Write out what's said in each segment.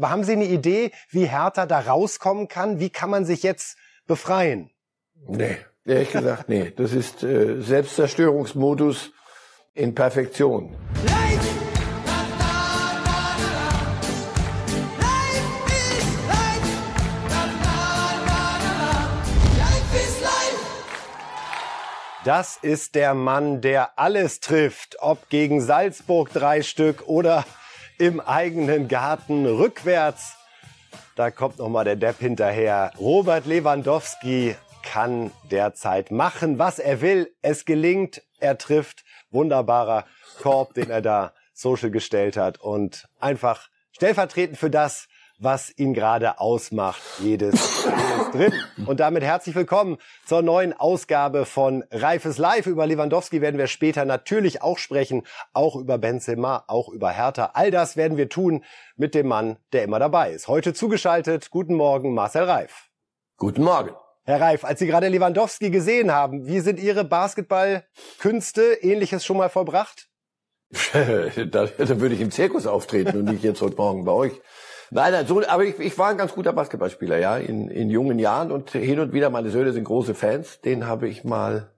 Aber haben Sie eine Idee, wie Hertha da rauskommen kann? Wie kann man sich jetzt befreien? Nee, ehrlich gesagt, nee. Das ist äh, Selbstzerstörungsmodus in Perfektion. Das ist der Mann, der alles trifft, ob gegen Salzburg drei Stück oder im eigenen Garten rückwärts. Da kommt noch mal der Depp hinterher. Robert Lewandowski kann derzeit machen, was er will. Es gelingt, er trifft. Wunderbarer Korb, den er da social gestellt hat und einfach stellvertretend für das, was ihn gerade ausmacht. Jedes, jedes drin. Und damit herzlich willkommen zur neuen Ausgabe von Reifes Live. Über Lewandowski werden wir später natürlich auch sprechen, auch über Benzema, auch über Hertha. All das werden wir tun mit dem Mann, der immer dabei ist. Heute zugeschaltet. Guten Morgen, Marcel Reif. Guten Morgen. Herr Reif, als Sie gerade Lewandowski gesehen haben, wie sind Ihre Basketballkünste ähnliches schon mal vollbracht? da, da würde ich im Zirkus auftreten und nicht jetzt heute Morgen bei euch. Nein, nein, so, aber ich, ich war ein ganz guter Basketballspieler, ja, in, in jungen Jahren und hin und wieder, meine Söhne sind große Fans, den habe ich mal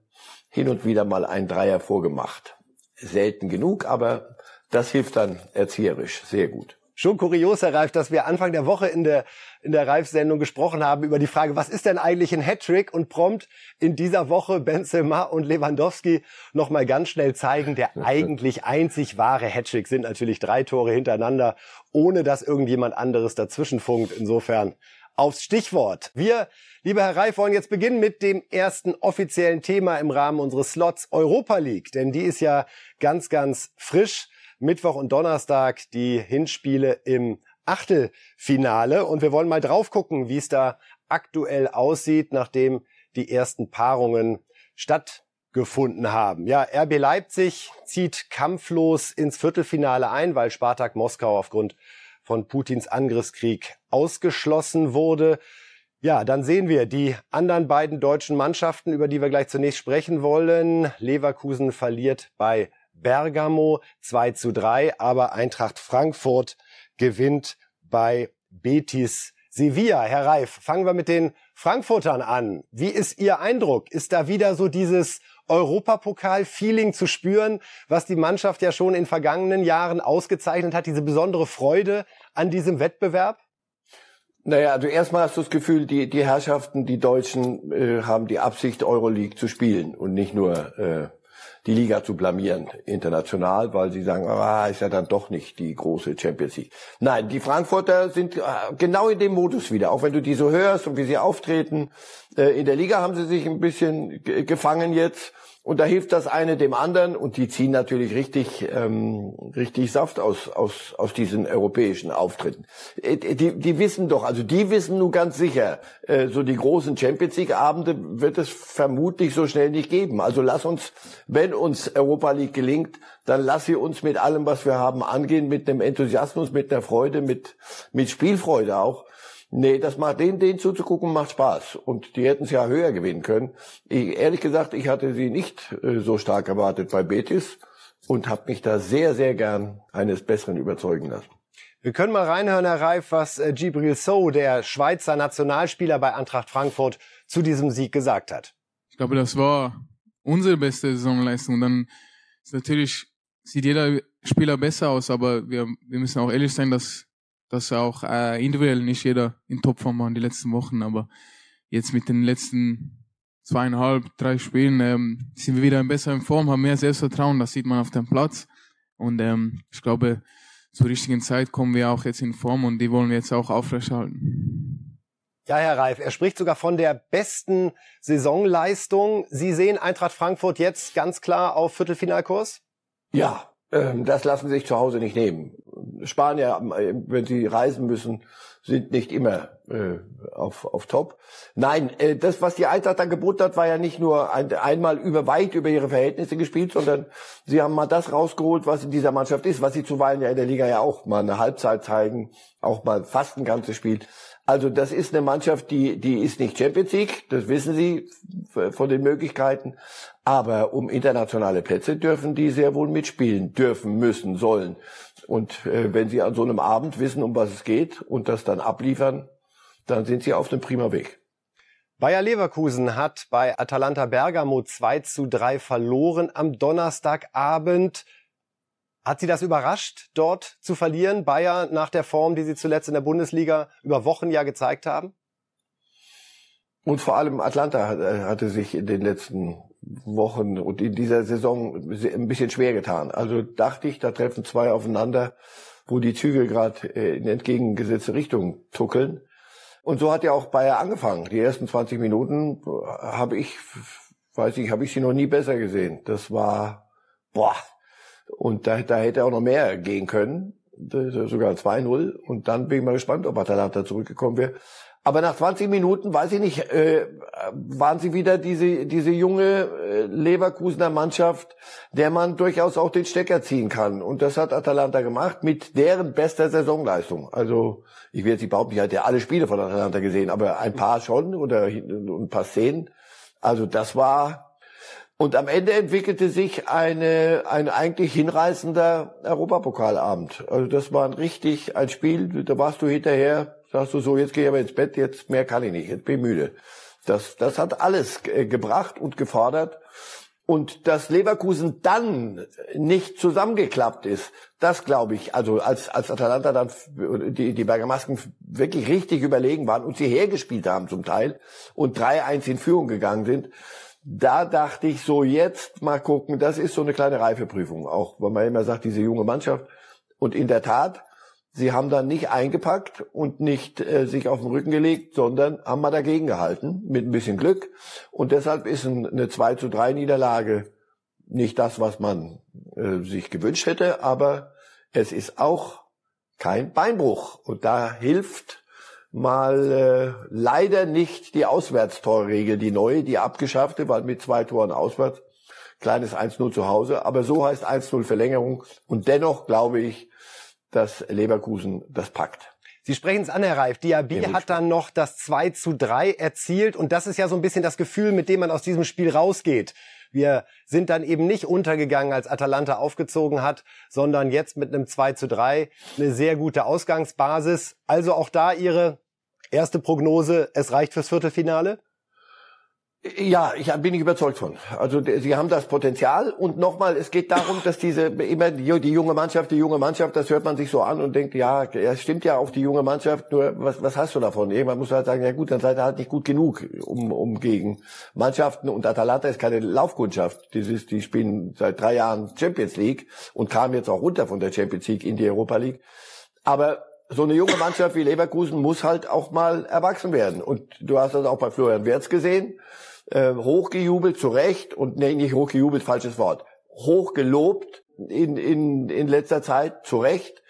hin und wieder mal einen Dreier vorgemacht. Selten genug, aber das hilft dann erzieherisch sehr gut. Schon kurios, Herr Reif, dass wir Anfang der Woche in der, in der Reif-Sendung gesprochen haben über die Frage, was ist denn eigentlich ein Hattrick? Und prompt in dieser Woche Benzema und Lewandowski nochmal ganz schnell zeigen, der eigentlich einzig wahre Hattrick sind natürlich drei Tore hintereinander, ohne dass irgendjemand anderes dazwischen funkt. Insofern aufs Stichwort. Wir, lieber Herr Reif, wollen jetzt beginnen mit dem ersten offiziellen Thema im Rahmen unseres Slots Europa League, denn die ist ja ganz, ganz frisch. Mittwoch und Donnerstag die Hinspiele im Achtelfinale. Und wir wollen mal drauf gucken, wie es da aktuell aussieht, nachdem die ersten Paarungen stattgefunden haben. Ja, RB Leipzig zieht kampflos ins Viertelfinale ein, weil Spartak Moskau aufgrund von Putins Angriffskrieg ausgeschlossen wurde. Ja, dann sehen wir die anderen beiden deutschen Mannschaften, über die wir gleich zunächst sprechen wollen. Leverkusen verliert bei Bergamo 2 zu 3, aber Eintracht Frankfurt gewinnt bei Betis Sevilla. Herr Reif, fangen wir mit den Frankfurtern an. Wie ist Ihr Eindruck? Ist da wieder so dieses Europapokal-Feeling zu spüren, was die Mannschaft ja schon in vergangenen Jahren ausgezeichnet hat, diese besondere Freude an diesem Wettbewerb? Naja, also erstmal hast du das Gefühl, die, die Herrschaften, die Deutschen äh, haben die Absicht, Euroleague zu spielen und nicht nur äh, die Liga zu blamieren international, weil sie sagen, ah, ist ja dann doch nicht die große Champions League. Nein, die Frankfurter sind äh, genau in dem Modus wieder. Auch wenn du die so hörst und wie sie auftreten. Äh, in der Liga haben sie sich ein bisschen gefangen jetzt und da hilft das eine dem anderen und die ziehen natürlich richtig, ähm, richtig Saft aus, aus, aus diesen europäischen Auftritten. Äh, die, die wissen doch, also die wissen nun ganz sicher, äh, so die großen Champions League Abende wird es vermutlich so schnell nicht geben. Also lass uns, wenn uns Europa League gelingt, dann lass sie uns mit allem, was wir haben, angehen, mit einem Enthusiasmus, mit einer Freude, mit, mit Spielfreude auch. Nee, das macht den, den zuzugucken, macht Spaß. Und die hätten es ja höher gewinnen können. Ich, ehrlich gesagt, ich hatte sie nicht äh, so stark erwartet bei Betis und habe mich da sehr, sehr gern eines Besseren überzeugen lassen. Wir können mal reinhören, Herr Reif, was äh, Gibril So, der Schweizer Nationalspieler bei Eintracht Frankfurt, zu diesem Sieg gesagt hat. Ich glaube, das war unsere beste Saisonleistung. Dann ist natürlich sieht jeder Spieler besser aus, aber wir, wir müssen auch ehrlich sein, dass dass auch äh, individuell nicht jeder in Topform war in den letzten Wochen, aber jetzt mit den letzten zweieinhalb, drei Spielen ähm, sind wir wieder in besserer Form, haben mehr Selbstvertrauen, das sieht man auf dem Platz und ähm, ich glaube, zur richtigen Zeit kommen wir auch jetzt in Form und die wollen wir jetzt auch aufrechterhalten. Ja, Herr Reif, er spricht sogar von der besten Saisonleistung. Sie sehen Eintracht Frankfurt jetzt ganz klar auf Viertelfinalkurs? Ja, das lassen sich zu Hause nicht nehmen. Spanier, äh, wenn sie reisen müssen, sind nicht immer äh, auf, auf Top. Nein, äh, das, was die Eintracht da geboten hat, war ja nicht nur ein, einmal über weit über ihre Verhältnisse gespielt, sondern sie haben mal das rausgeholt, was in dieser Mannschaft ist, was sie zuweilen ja in der Liga ja auch mal eine Halbzeit zeigen, auch mal fast ein ganzes Spiel. Also das ist eine Mannschaft, die, die ist nicht Champions League, das wissen Sie von den Möglichkeiten. Aber um internationale Plätze dürfen die sehr wohl mitspielen, dürfen, müssen, sollen. Und äh, wenn sie an so einem Abend wissen, um was es geht und das dann abliefern, dann sind sie auf einem prima Weg. Bayer Leverkusen hat bei Atalanta Bergamo 2 zu 3 verloren am Donnerstagabend. Hat Sie das überrascht, dort zu verlieren, Bayer, nach der Form, die Sie zuletzt in der Bundesliga über Wochen ja gezeigt haben? Und vor allem Atlanta hatte sich in den letzten Wochen und in dieser Saison ein bisschen schwer getan. Also dachte ich, da treffen zwei aufeinander, wo die Züge gerade äh, in entgegengesetzte Richtung tuckeln. Und so hat ja auch Bayer angefangen. Die ersten 20 Minuten habe ich, weiß ich, habe ich sie noch nie besser gesehen. Das war, boah. Und da, da hätte auch noch mehr gehen können. Sogar 2-0. Und dann bin ich mal gespannt, ob Atalanta zurückgekommen wäre. Aber nach 20 Minuten, weiß ich nicht, äh, waren sie wieder diese, diese junge äh, Leverkusener Mannschaft, der man durchaus auch den Stecker ziehen kann. Und das hat Atalanta gemacht mit deren bester Saisonleistung. Also ich will jetzt nicht behaupten, ich hatte ja alle Spiele von Atalanta gesehen, aber ein paar schon oder ein paar Szenen. Also das war und am Ende entwickelte sich eine, ein eigentlich hinreißender Europapokalabend. Also das war ein richtig ein Spiel, da warst du hinterher sagst du so, jetzt gehe ich aber ins Bett, jetzt mehr kann ich nicht, jetzt bin ich müde. Das, das hat alles äh, gebracht und gefordert. Und dass Leverkusen dann nicht zusammengeklappt ist, das glaube ich, also als, als Atalanta dann die, die Bergamasken wirklich richtig überlegen waren und sie hergespielt haben zum Teil und 3-1 in Führung gegangen sind, da dachte ich so, jetzt mal gucken, das ist so eine kleine Reifeprüfung, auch weil man immer sagt, diese junge Mannschaft. Und in der Tat, Sie haben dann nicht eingepackt und nicht äh, sich auf den Rücken gelegt, sondern haben mal dagegen gehalten, mit ein bisschen Glück. Und deshalb ist ein, eine 2 zu 3 Niederlage nicht das, was man äh, sich gewünscht hätte, aber es ist auch kein Beinbruch. Und da hilft mal äh, leider nicht die Auswärtstorregel, die neue, die abgeschaffte, weil mit zwei Toren auswärts, kleines 1-0 zu Hause, aber so heißt 1-0 Verlängerung. Und dennoch glaube ich, dass Leverkusen das packt. Sie sprechen es an, Herr Reif. Diaby ja, hat dann noch das 2 zu 3 erzielt. Und das ist ja so ein bisschen das Gefühl, mit dem man aus diesem Spiel rausgeht. Wir sind dann eben nicht untergegangen, als Atalanta aufgezogen hat, sondern jetzt mit einem 2 zu 3 eine sehr gute Ausgangsbasis. Also auch da Ihre erste Prognose, es reicht fürs Viertelfinale? Ja, ich bin ich überzeugt von. Also sie haben das Potenzial und nochmal, es geht darum, dass diese immer die, die, junge Mannschaft, die junge Mannschaft, das hört man sich so an und denkt, ja, es stimmt ja auf die junge Mannschaft, nur was, was hast du davon? Irgendwann muss halt sagen, ja gut, dann seid ihr halt nicht gut genug, um, um gegen Mannschaften und Atalanta ist keine Laufkundschaft. Das ist, die spielen seit drei Jahren Champions League und kamen jetzt auch runter von der Champions League in die Europa League. Aber so eine junge Mannschaft wie Leverkusen muss halt auch mal erwachsen werden. Und du hast das auch bei Florian Wirtz gesehen äh, hochgejubelt, zu Recht, und nee, nicht hochgejubelt, falsches Wort, hochgelobt in, in, in letzter Zeit, zu Recht.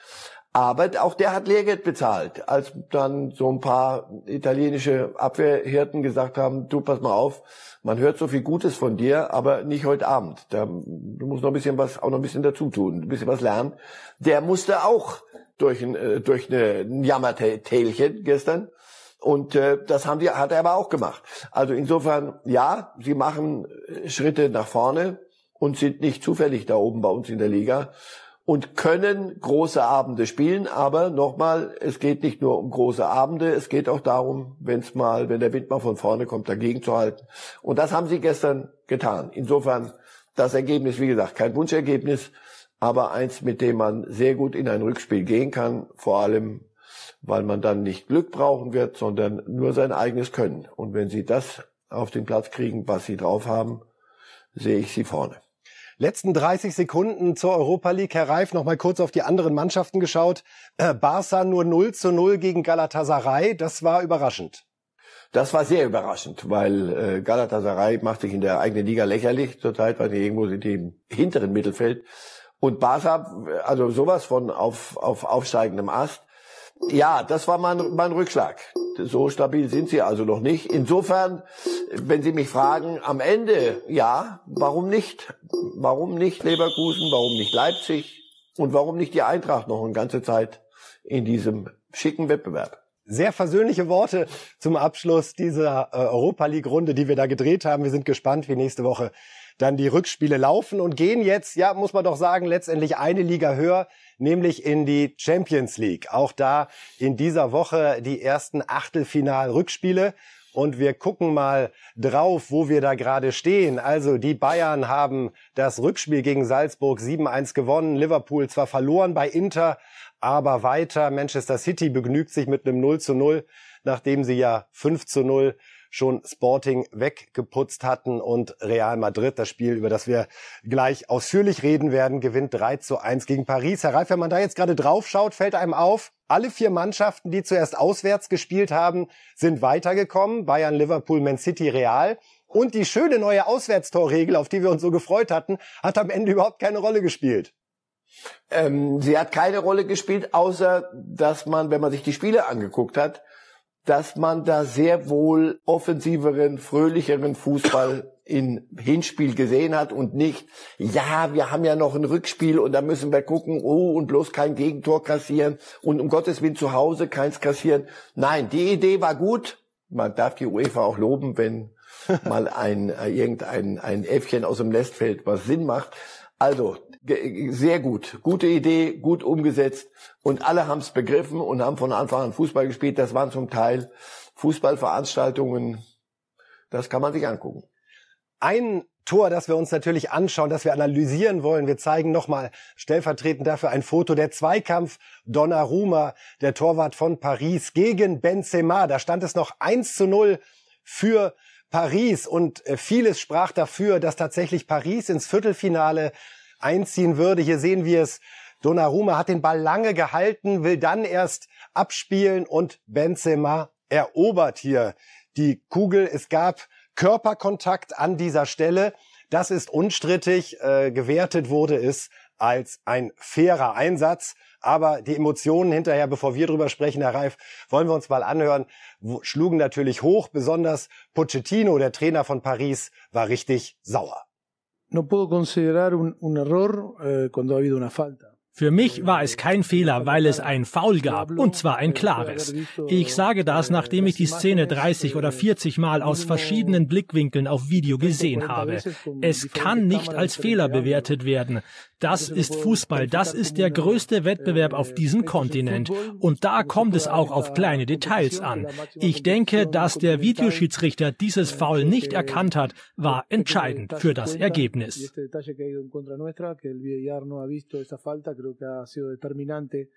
Aber auch der hat Lehrgeld bezahlt, als dann so ein paar italienische Abwehrhirten gesagt haben, du pass mal auf, man hört so viel Gutes von dir, aber nicht heute Abend. Da, du musst noch ein bisschen was, auch noch ein bisschen dazu tun, ein bisschen was lernen. Der musste auch durch ein, äh, durch eine, ein Jammertälchen gestern. Und äh, das haben die, hat er aber auch gemacht. Also insofern, ja, sie machen äh, Schritte nach vorne und sind nicht zufällig da oben bei uns in der Liga und können große Abende spielen. Aber nochmal, es geht nicht nur um große Abende, es geht auch darum, wenn es mal, wenn der Wind mal von vorne kommt, dagegen zu halten. Und das haben sie gestern getan. Insofern das Ergebnis, wie gesagt, kein Wunschergebnis, aber eins, mit dem man sehr gut in ein Rückspiel gehen kann, vor allem weil man dann nicht Glück brauchen wird, sondern nur sein eigenes Können. Und wenn sie das auf den Platz kriegen, was sie drauf haben, sehe ich sie vorne. Letzten 30 Sekunden zur Europa League. Herr Reif, noch mal kurz auf die anderen Mannschaften geschaut. Äh, Barca nur 0 zu 0 gegen Galatasaray. Das war überraschend. Das war sehr überraschend, weil äh, Galatasaray macht sich in der eigenen Liga lächerlich zurzeit, weil die irgendwo sind die im hinteren Mittelfeld. Und Barca, also sowas von auf, auf aufsteigendem Ast. Ja, das war mein, mein Rückschlag. So stabil sind sie also noch nicht. Insofern, wenn Sie mich fragen, am Ende, ja, warum nicht? Warum nicht Leverkusen? Warum nicht Leipzig? Und warum nicht die Eintracht noch eine ganze Zeit in diesem schicken Wettbewerb? Sehr versöhnliche Worte zum Abschluss dieser äh, Europa League Runde, die wir da gedreht haben. Wir sind gespannt, wie nächste Woche dann die Rückspiele laufen und gehen jetzt, ja, muss man doch sagen, letztendlich eine Liga höher nämlich in die Champions League. Auch da in dieser Woche die ersten Achtelfinal-Rückspiele. Und wir gucken mal drauf, wo wir da gerade stehen. Also die Bayern haben das Rückspiel gegen Salzburg 7-1 gewonnen. Liverpool zwar verloren bei Inter, aber weiter. Manchester City begnügt sich mit einem 0 zu 0, nachdem sie ja 5 zu 0 schon Sporting weggeputzt hatten und Real Madrid, das Spiel, über das wir gleich ausführlich reden werden, gewinnt 3 zu 1 gegen Paris. Herr Reif, wenn man da jetzt gerade drauf schaut, fällt einem auf, alle vier Mannschaften, die zuerst auswärts gespielt haben, sind weitergekommen. Bayern, Liverpool, Man City, Real. Und die schöne neue Auswärtstorregel, auf die wir uns so gefreut hatten, hat am Ende überhaupt keine Rolle gespielt. Ähm, sie hat keine Rolle gespielt, außer dass man, wenn man sich die Spiele angeguckt hat, dass man da sehr wohl offensiveren, fröhlicheren Fußball in Hinspiel gesehen hat und nicht, ja, wir haben ja noch ein Rückspiel und da müssen wir gucken, oh, und bloß kein Gegentor kassieren und um Gottes Willen zu Hause keins kassieren. Nein, die Idee war gut. Man darf die UEFA auch loben, wenn mal ein, äh, irgendein ein Äffchen aus dem Nest fällt, was Sinn macht. Also, sehr gut. Gute Idee, gut umgesetzt. Und alle haben es begriffen und haben von Anfang an Fußball gespielt. Das waren zum Teil Fußballveranstaltungen. Das kann man sich angucken. Ein Tor, das wir uns natürlich anschauen, das wir analysieren wollen. Wir zeigen nochmal stellvertretend dafür ein Foto. Der Zweikampf Donnarumma, der Torwart von Paris gegen Benzema. Da stand es noch 1 zu 0 für Paris und äh, vieles sprach dafür, dass tatsächlich Paris ins Viertelfinale einziehen würde. Hier sehen wir es. Donnarumma hat den Ball lange gehalten, will dann erst abspielen und Benzema erobert hier die Kugel. Es gab Körperkontakt an dieser Stelle. Das ist unstrittig. Äh, gewertet wurde es als ein fairer Einsatz. Aber die Emotionen hinterher, bevor wir drüber sprechen, Herr Reif, wollen wir uns mal anhören, schlugen natürlich hoch. Besonders Pochettino, der Trainer von Paris, war richtig sauer. no puedo considerar un, un error eh, cuando ha habido una falta. Für mich war es kein Fehler, weil es ein Foul gab, und zwar ein klares. Ich sage das, nachdem ich die Szene 30 oder 40 Mal aus verschiedenen Blickwinkeln auf Video gesehen habe. Es kann nicht als Fehler bewertet werden. Das ist Fußball, das ist der größte Wettbewerb auf diesem Kontinent. Und da kommt es auch auf kleine Details an. Ich denke, dass der Videoschiedsrichter dieses Foul nicht erkannt hat, war entscheidend für das Ergebnis creo que ha sido determinante.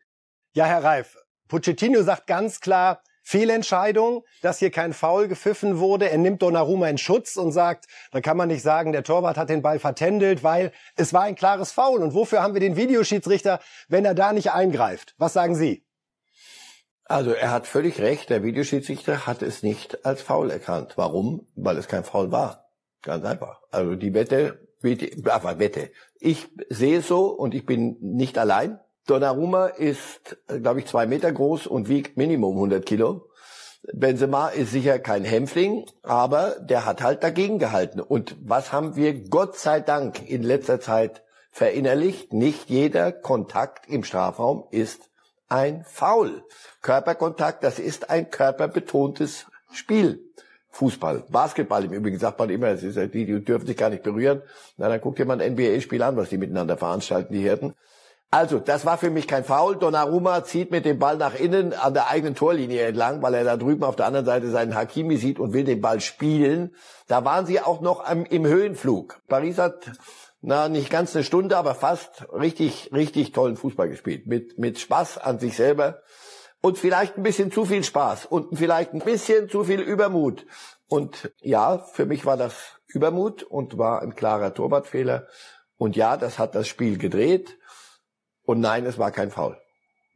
Ja, Herr Reif, Pochettino sagt ganz klar, Fehlentscheidung, dass hier kein Foul gepfiffen wurde. Er nimmt Donnarumma in Schutz und sagt, da kann man nicht sagen, der Torwart hat den Ball vertändelt, weil es war ein klares Foul. Und wofür haben wir den Videoschiedsrichter, wenn er da nicht eingreift? Was sagen Sie? Also er hat völlig recht, der Videoschiedsrichter hat es nicht als Foul erkannt. Warum? Weil es kein Foul war. Ganz einfach. Also die Wette aber Wette. Ich sehe es so und ich bin nicht allein. Donnarumma ist, glaube ich, zwei Meter groß und wiegt Minimum 100 Kilo. Benzema ist sicher kein Hämpfling, aber der hat halt dagegen gehalten. Und was haben wir Gott sei Dank in letzter Zeit verinnerlicht? Nicht jeder Kontakt im Strafraum ist ein Foul. Körperkontakt, das ist ein körperbetontes Spiel. Fußball. Basketball im Übrigen sagt man immer, es ist, die, die dürfen sich gar nicht berühren. Na, dann guckt ihr mal ein NBA-Spiel an, was die miteinander veranstalten, die Hirten. Also, das war für mich kein Foul. Donnarumma zieht mit dem Ball nach innen an der eigenen Torlinie entlang, weil er da drüben auf der anderen Seite seinen Hakimi sieht und will den Ball spielen. Da waren sie auch noch am, im Höhenflug. Paris hat na nicht ganz eine Stunde, aber fast richtig richtig tollen Fußball gespielt mit mit Spaß an sich selber und vielleicht ein bisschen zu viel Spaß und vielleicht ein bisschen zu viel Übermut. Und ja, für mich war das Übermut und war ein klarer Torwartfehler. Und ja, das hat das Spiel gedreht. Und nein, es war kein Foul.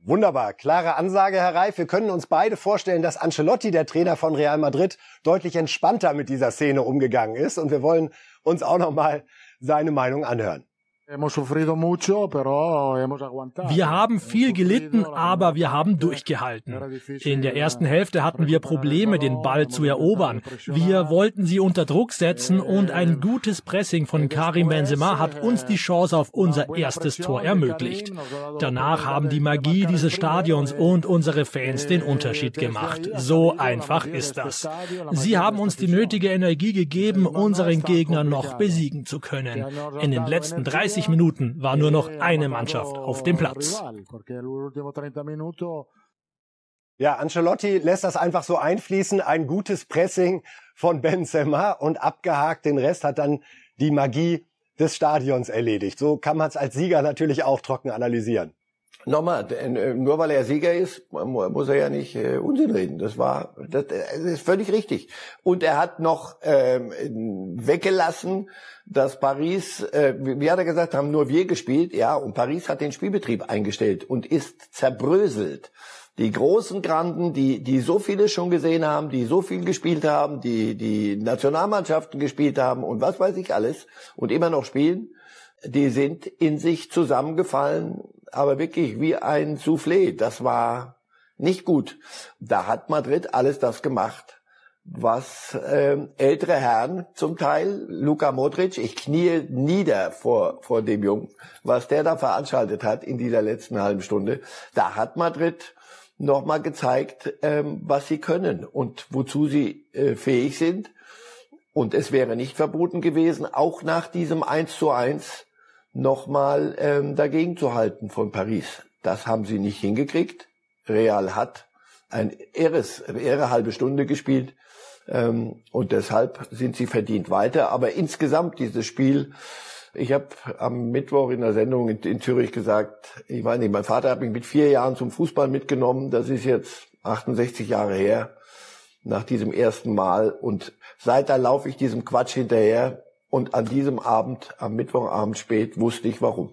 Wunderbar, klare Ansage, Herr Reif. Wir können uns beide vorstellen, dass Ancelotti, der Trainer von Real Madrid, deutlich entspannter mit dieser Szene umgegangen ist. Und wir wollen uns auch noch mal seine Meinung anhören. Wir haben viel gelitten, aber wir haben durchgehalten. In der ersten Hälfte hatten wir Probleme, den Ball zu erobern. Wir wollten sie unter Druck setzen und ein gutes Pressing von Karim Benzema hat uns die Chance auf unser erstes Tor ermöglicht. Danach haben die Magie dieses Stadions und unsere Fans den Unterschied gemacht. So einfach ist das. Sie haben uns die nötige Energie gegeben, unseren Gegner noch besiegen zu können. In den letzten 30 30 Minuten war nur noch eine Mannschaft auf dem Platz. Ja, Ancelotti lässt das einfach so einfließen. Ein gutes Pressing von Benzema und abgehakt. Den Rest hat dann die Magie des Stadions erledigt. So kann man es als Sieger natürlich auch trocken analysieren. Nochmal, äh, nur weil er Sieger ist, muss er ja nicht äh, Unsinn reden. Das war, das, das ist völlig richtig. Und er hat noch ähm, weggelassen, dass Paris, äh, wie hat er gesagt, haben nur wir gespielt, ja, und Paris hat den Spielbetrieb eingestellt und ist zerbröselt. Die großen Granden, die, die so viele schon gesehen haben, die so viel gespielt haben, die, die Nationalmannschaften gespielt haben und was weiß ich alles und immer noch spielen, die sind in sich zusammengefallen aber wirklich wie ein Soufflé. Das war nicht gut. Da hat Madrid alles das gemacht, was äh, ältere Herren zum Teil, Luka Modric, ich knie nieder vor, vor dem Jungen, was der da veranstaltet hat in dieser letzten halben Stunde. Da hat Madrid nochmal gezeigt, ähm, was sie können und wozu sie äh, fähig sind. Und es wäre nicht verboten gewesen, auch nach diesem 1 zu 1 nochmal ähm, dagegen zu halten von Paris. Das haben sie nicht hingekriegt. Real hat ein irres, irre halbe Stunde gespielt ähm, und deshalb sind sie verdient weiter. Aber insgesamt dieses Spiel, ich habe am Mittwoch in der Sendung in, in Zürich gesagt, ich meine, mein Vater hat mich mit vier Jahren zum Fußball mitgenommen. Das ist jetzt 68 Jahre her nach diesem ersten Mal und seit da laufe ich diesem Quatsch hinterher und an diesem Abend, am Mittwochabend spät, wusste ich warum.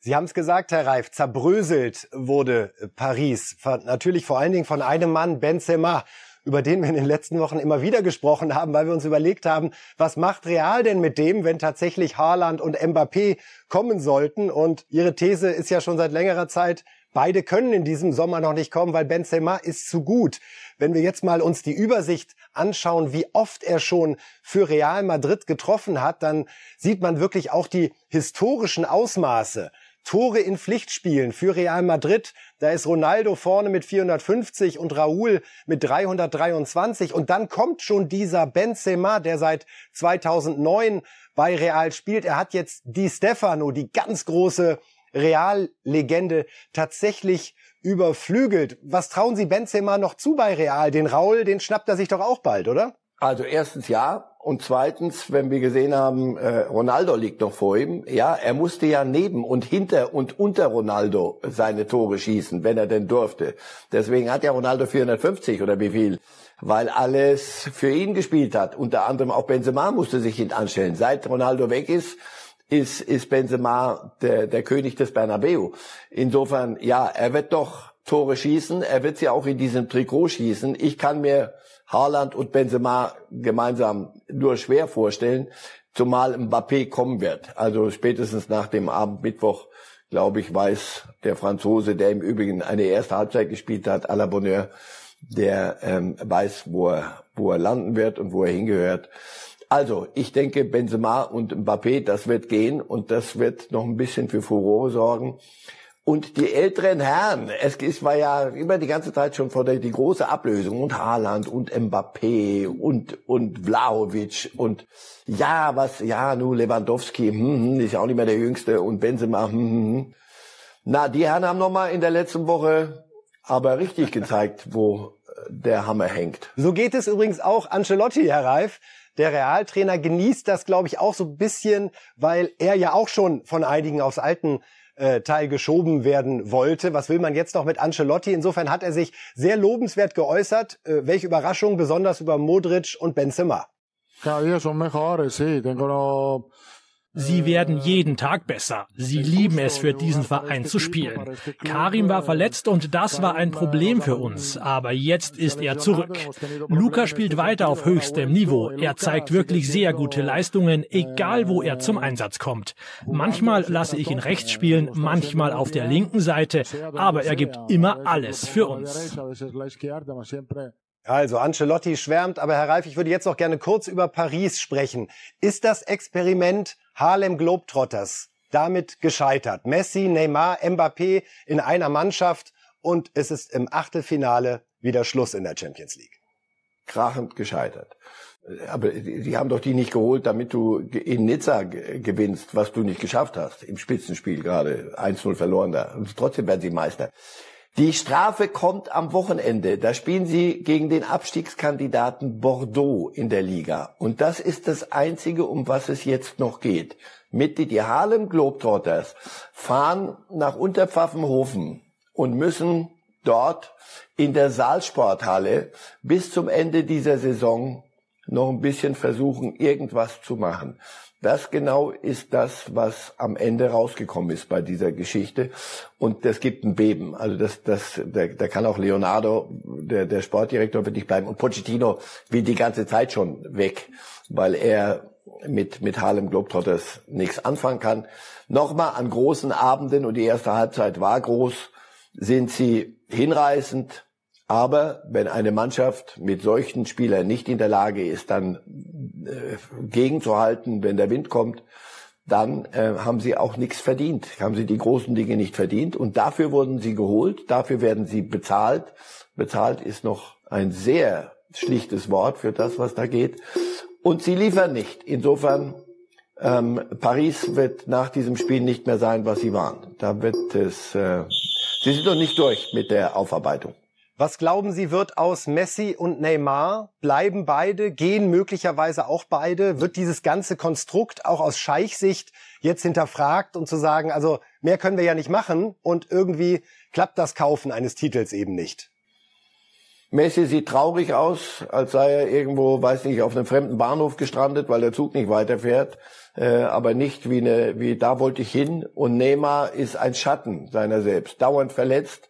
Sie haben es gesagt, Herr Reif, zerbröselt wurde Paris. Natürlich vor allen Dingen von einem Mann, Benzema, über den wir in den letzten Wochen immer wieder gesprochen haben, weil wir uns überlegt haben, was macht Real denn mit dem, wenn tatsächlich Haaland und Mbappé kommen sollten? Und Ihre These ist ja schon seit längerer Zeit, beide können in diesem Sommer noch nicht kommen, weil Benzema ist zu gut. Wenn wir jetzt mal uns die Übersicht anschauen, wie oft er schon für Real Madrid getroffen hat, dann sieht man wirklich auch die historischen Ausmaße. Tore in Pflichtspielen für Real Madrid. Da ist Ronaldo vorne mit 450 und Raúl mit 323. Und dann kommt schon dieser Benzema, der seit 2009 bei Real spielt. Er hat jetzt Di Stefano, die ganz große Real-Legende, tatsächlich überflügelt. Was trauen Sie Benzema noch zu bei Real? Den Raul, den schnappt er sich doch auch bald, oder? Also erstens ja. Und zweitens, wenn wir gesehen haben, äh, Ronaldo liegt noch vor ihm, ja, er musste ja neben und hinter und unter Ronaldo seine Tore schießen, wenn er denn durfte. Deswegen hat ja Ronaldo 450 oder wie viel, weil alles für ihn gespielt hat. Unter anderem auch Benzema musste sich hinten anstellen. Seit Ronaldo weg ist, ist, ist Benzema der, der König des Bernabeu. Insofern, ja, er wird doch Tore schießen. Er wird sie auch in diesem Trikot schießen. Ich kann mir Haaland und Benzema gemeinsam nur schwer vorstellen, zumal Mbappé kommen wird. Also spätestens nach dem Abend Mittwoch, glaube ich, weiß der Franzose, der im Übrigen eine erste Halbzeit gespielt hat, à la Bonheur, der ähm, weiß, wo er, wo er landen wird und wo er hingehört. Also, ich denke, Benzema und Mbappé, das wird gehen und das wird noch ein bisschen für Furore sorgen. Und die älteren Herren, es war ja immer die ganze Zeit schon vor der die große Ablösung und Haaland und Mbappé und und Vlahovic und ja was ja nu Lewandowski hm, hm, ist ja auch nicht mehr der Jüngste und Benzema hm, hm, hm. na die Herren haben noch mal in der letzten Woche aber richtig gezeigt, wo der Hammer hängt. So geht es übrigens auch Ancelotti, Herr Reif. Der Realtrainer genießt das, glaube ich, auch so ein bisschen, weil er ja auch schon von einigen aufs alten äh, Teil geschoben werden wollte. Was will man jetzt noch mit Ancelotti? Insofern hat er sich sehr lobenswert geäußert. Äh, welche Überraschung, besonders über Modric und Benzema. Cada día son mejores, sí. Tengo Sie werden jeden Tag besser. Sie lieben es, für diesen Verein zu spielen. Karim war verletzt und das war ein Problem für uns, aber jetzt ist er zurück. Luca spielt weiter auf höchstem Niveau. Er zeigt wirklich sehr gute Leistungen, egal wo er zum Einsatz kommt. Manchmal lasse ich ihn rechts spielen, manchmal auf der linken Seite, aber er gibt immer alles für uns. Also Ancelotti schwärmt, aber Herr Reif, ich würde jetzt noch gerne kurz über Paris sprechen. Ist das Experiment Harlem Globetrotters damit gescheitert? Messi, Neymar, Mbappé in einer Mannschaft und es ist im Achtelfinale wieder Schluss in der Champions League. krachend gescheitert. Aber die haben doch die nicht geholt, damit du in Nizza gewinnst, was du nicht geschafft hast. Im Spitzenspiel gerade 1-0 verloren da. Und trotzdem werden sie Meister. Die Strafe kommt am Wochenende. Da spielen sie gegen den Abstiegskandidaten Bordeaux in der Liga. Und das ist das Einzige, um was es jetzt noch geht. Mit die Harlem Globetrotters fahren nach Unterpfaffenhofen und müssen dort in der Saalsporthalle bis zum Ende dieser Saison noch ein bisschen versuchen, irgendwas zu machen. Das genau ist das, was am Ende rausgekommen ist bei dieser Geschichte. Und das gibt ein Beben. Also das, das, da, da kann auch Leonardo, der, der Sportdirektor, wird nicht bleiben. Und Pochettino will die ganze Zeit schon weg, weil er mit, mit Harlem Globetrotters nichts anfangen kann. Nochmal an großen Abenden, und die erste Halbzeit war groß, sind sie hinreißend, aber wenn eine Mannschaft mit solchen Spielern nicht in der Lage ist, dann äh, gegenzuhalten, wenn der Wind kommt, dann äh, haben sie auch nichts verdient, haben sie die großen Dinge nicht verdient. Und dafür wurden sie geholt, dafür werden sie bezahlt. Bezahlt ist noch ein sehr schlichtes Wort für das, was da geht. Und sie liefern nicht. Insofern, ähm, Paris wird nach diesem Spiel nicht mehr sein, was sie waren. Da wird es, äh, sie sind noch nicht durch mit der Aufarbeitung. Was glauben Sie, wird aus Messi und Neymar? Bleiben beide? Gehen möglicherweise auch beide? Wird dieses ganze Konstrukt auch aus Scheichsicht jetzt hinterfragt und zu sagen, also mehr können wir ja nicht machen und irgendwie klappt das Kaufen eines Titels eben nicht? Messi sieht traurig aus, als sei er irgendwo, weiß nicht, auf einem fremden Bahnhof gestrandet, weil der Zug nicht weiterfährt, äh, aber nicht wie eine, wie da wollte ich hin. Und Neymar ist ein Schatten seiner selbst, dauernd verletzt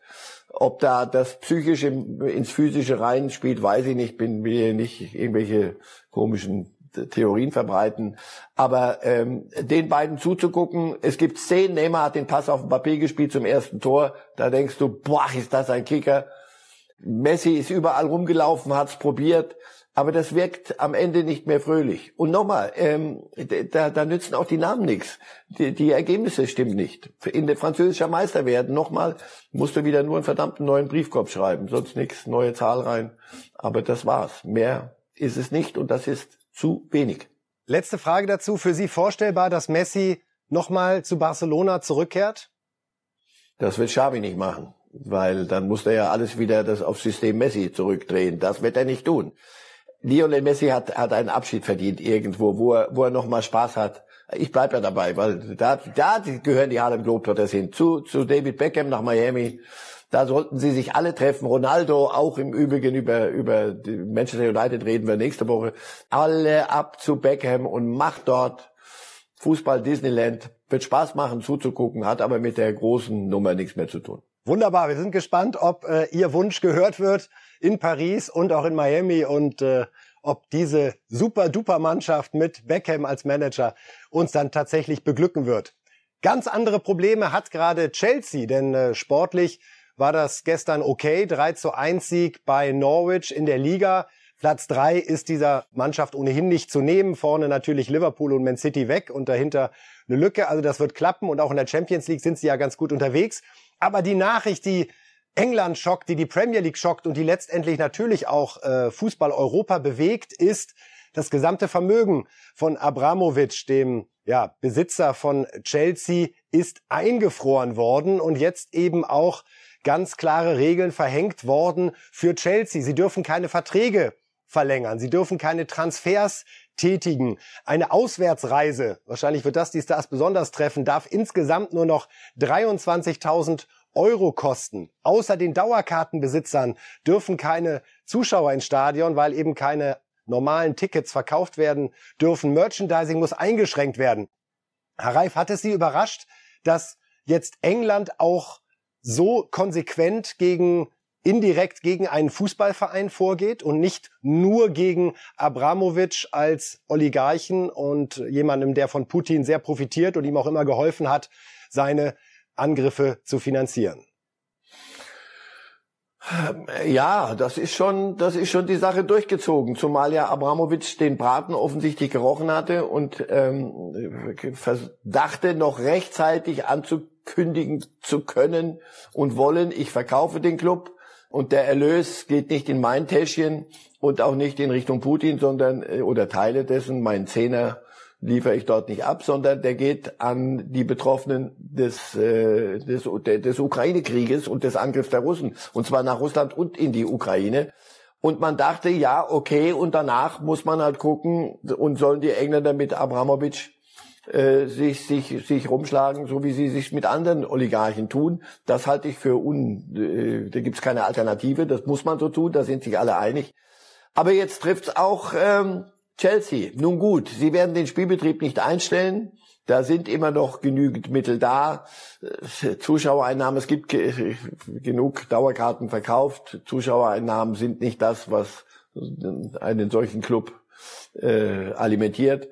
ob da das Psychische ins Physische reinspielt, weiß ich nicht. Bin mir nicht irgendwelche komischen Theorien verbreiten. Aber ähm, den beiden zuzugucken, es gibt Szenen, Neymar hat den Pass auf dem Papier gespielt zum ersten Tor. Da denkst du, boah, ist das ein Kicker. Messi ist überall rumgelaufen, hat's probiert aber das wirkt am Ende nicht mehr fröhlich. Und nochmal, ähm, da, da nützen auch die Namen nichts. Die, die Ergebnisse stimmen nicht. In der französischer Meister werden, nochmal, musst du wieder nur einen verdammten neuen Briefkopf schreiben, sonst nichts, neue Zahl rein. Aber das war's. Mehr ist es nicht und das ist zu wenig. Letzte Frage dazu. Für Sie vorstellbar, dass Messi nochmal zu Barcelona zurückkehrt? Das wird Xavi nicht machen, weil dann muss er ja alles wieder das auf System Messi zurückdrehen. Das wird er nicht tun. Lionel Messi hat, hat einen Abschied verdient irgendwo, wo er, wo er noch mal Spaß hat. Ich bleib ja dabei, weil da, da gehören die Harlem Globetrotters hin. Zu, zu David Beckham nach Miami. Da sollten sie sich alle treffen. Ronaldo auch im Übrigen über, über Manchester United reden wir nächste Woche. Alle ab zu Beckham und macht dort Fußball Disneyland. Wird Spaß machen zuzugucken, hat aber mit der großen Nummer nichts mehr zu tun. Wunderbar, wir sind gespannt, ob äh, Ihr Wunsch gehört wird in Paris und auch in Miami und äh, ob diese super-duper-Mannschaft mit Beckham als Manager uns dann tatsächlich beglücken wird. Ganz andere Probleme hat gerade Chelsea, denn äh, sportlich war das gestern okay. 3 zu 1 Sieg bei Norwich in der Liga. Platz 3 ist dieser Mannschaft ohnehin nicht zu nehmen. Vorne natürlich Liverpool und Man City weg und dahinter eine Lücke. Also das wird klappen und auch in der Champions League sind sie ja ganz gut unterwegs. Aber die Nachricht, die England schockt, die die Premier League schockt und die letztendlich natürlich auch äh, Fußball Europa bewegt, ist das gesamte Vermögen von Abramovic, dem ja, Besitzer von Chelsea, ist eingefroren worden und jetzt eben auch ganz klare Regeln verhängt worden für Chelsea. Sie dürfen keine Verträge verlängern. Sie dürfen keine Transfers tätigen. Eine Auswärtsreise, wahrscheinlich wird das die Stars besonders treffen, darf insgesamt nur noch 23.000 Euro kosten. Außer den Dauerkartenbesitzern dürfen keine Zuschauer ins Stadion, weil eben keine normalen Tickets verkauft werden dürfen. Merchandising muss eingeschränkt werden. Herr Reif, hat es Sie überrascht, dass jetzt England auch so konsequent gegen indirekt gegen einen Fußballverein vorgeht und nicht nur gegen Abramovic als Oligarchen und jemandem, der von Putin sehr profitiert und ihm auch immer geholfen hat, seine Angriffe zu finanzieren. Ja, das ist schon, das ist schon die Sache durchgezogen, zumal ja Abramowitsch den Braten offensichtlich gerochen hatte und ähm, dachte noch rechtzeitig anzukündigen zu können und wollen, ich verkaufe den Club Und der Erlös geht nicht in mein Täschchen und auch nicht in Richtung Putin, sondern, äh, oder Teile dessen, mein Zehner liefere ich dort nicht ab, sondern der geht an die Betroffenen des, äh, des, des Ukraine-Krieges und des Angriffs der Russen. Und zwar nach Russland und in die Ukraine. Und man dachte, ja, okay, und danach muss man halt gucken und sollen die Engländer mit Abramowitsch äh, sich, sich, sich rumschlagen, so wie sie sich mit anderen Oligarchen tun. Das halte ich für un, äh, da gibt's keine Alternative, das muss man so tun, da sind sich alle einig. Aber jetzt trifft's auch ähm, Chelsea. Nun gut, sie werden den Spielbetrieb nicht einstellen. Da sind immer noch genügend Mittel da. Äh, Zuschauereinnahmen, es gibt ge genug Dauerkarten verkauft. Zuschauereinnahmen sind nicht das, was einen solchen Club äh, alimentiert.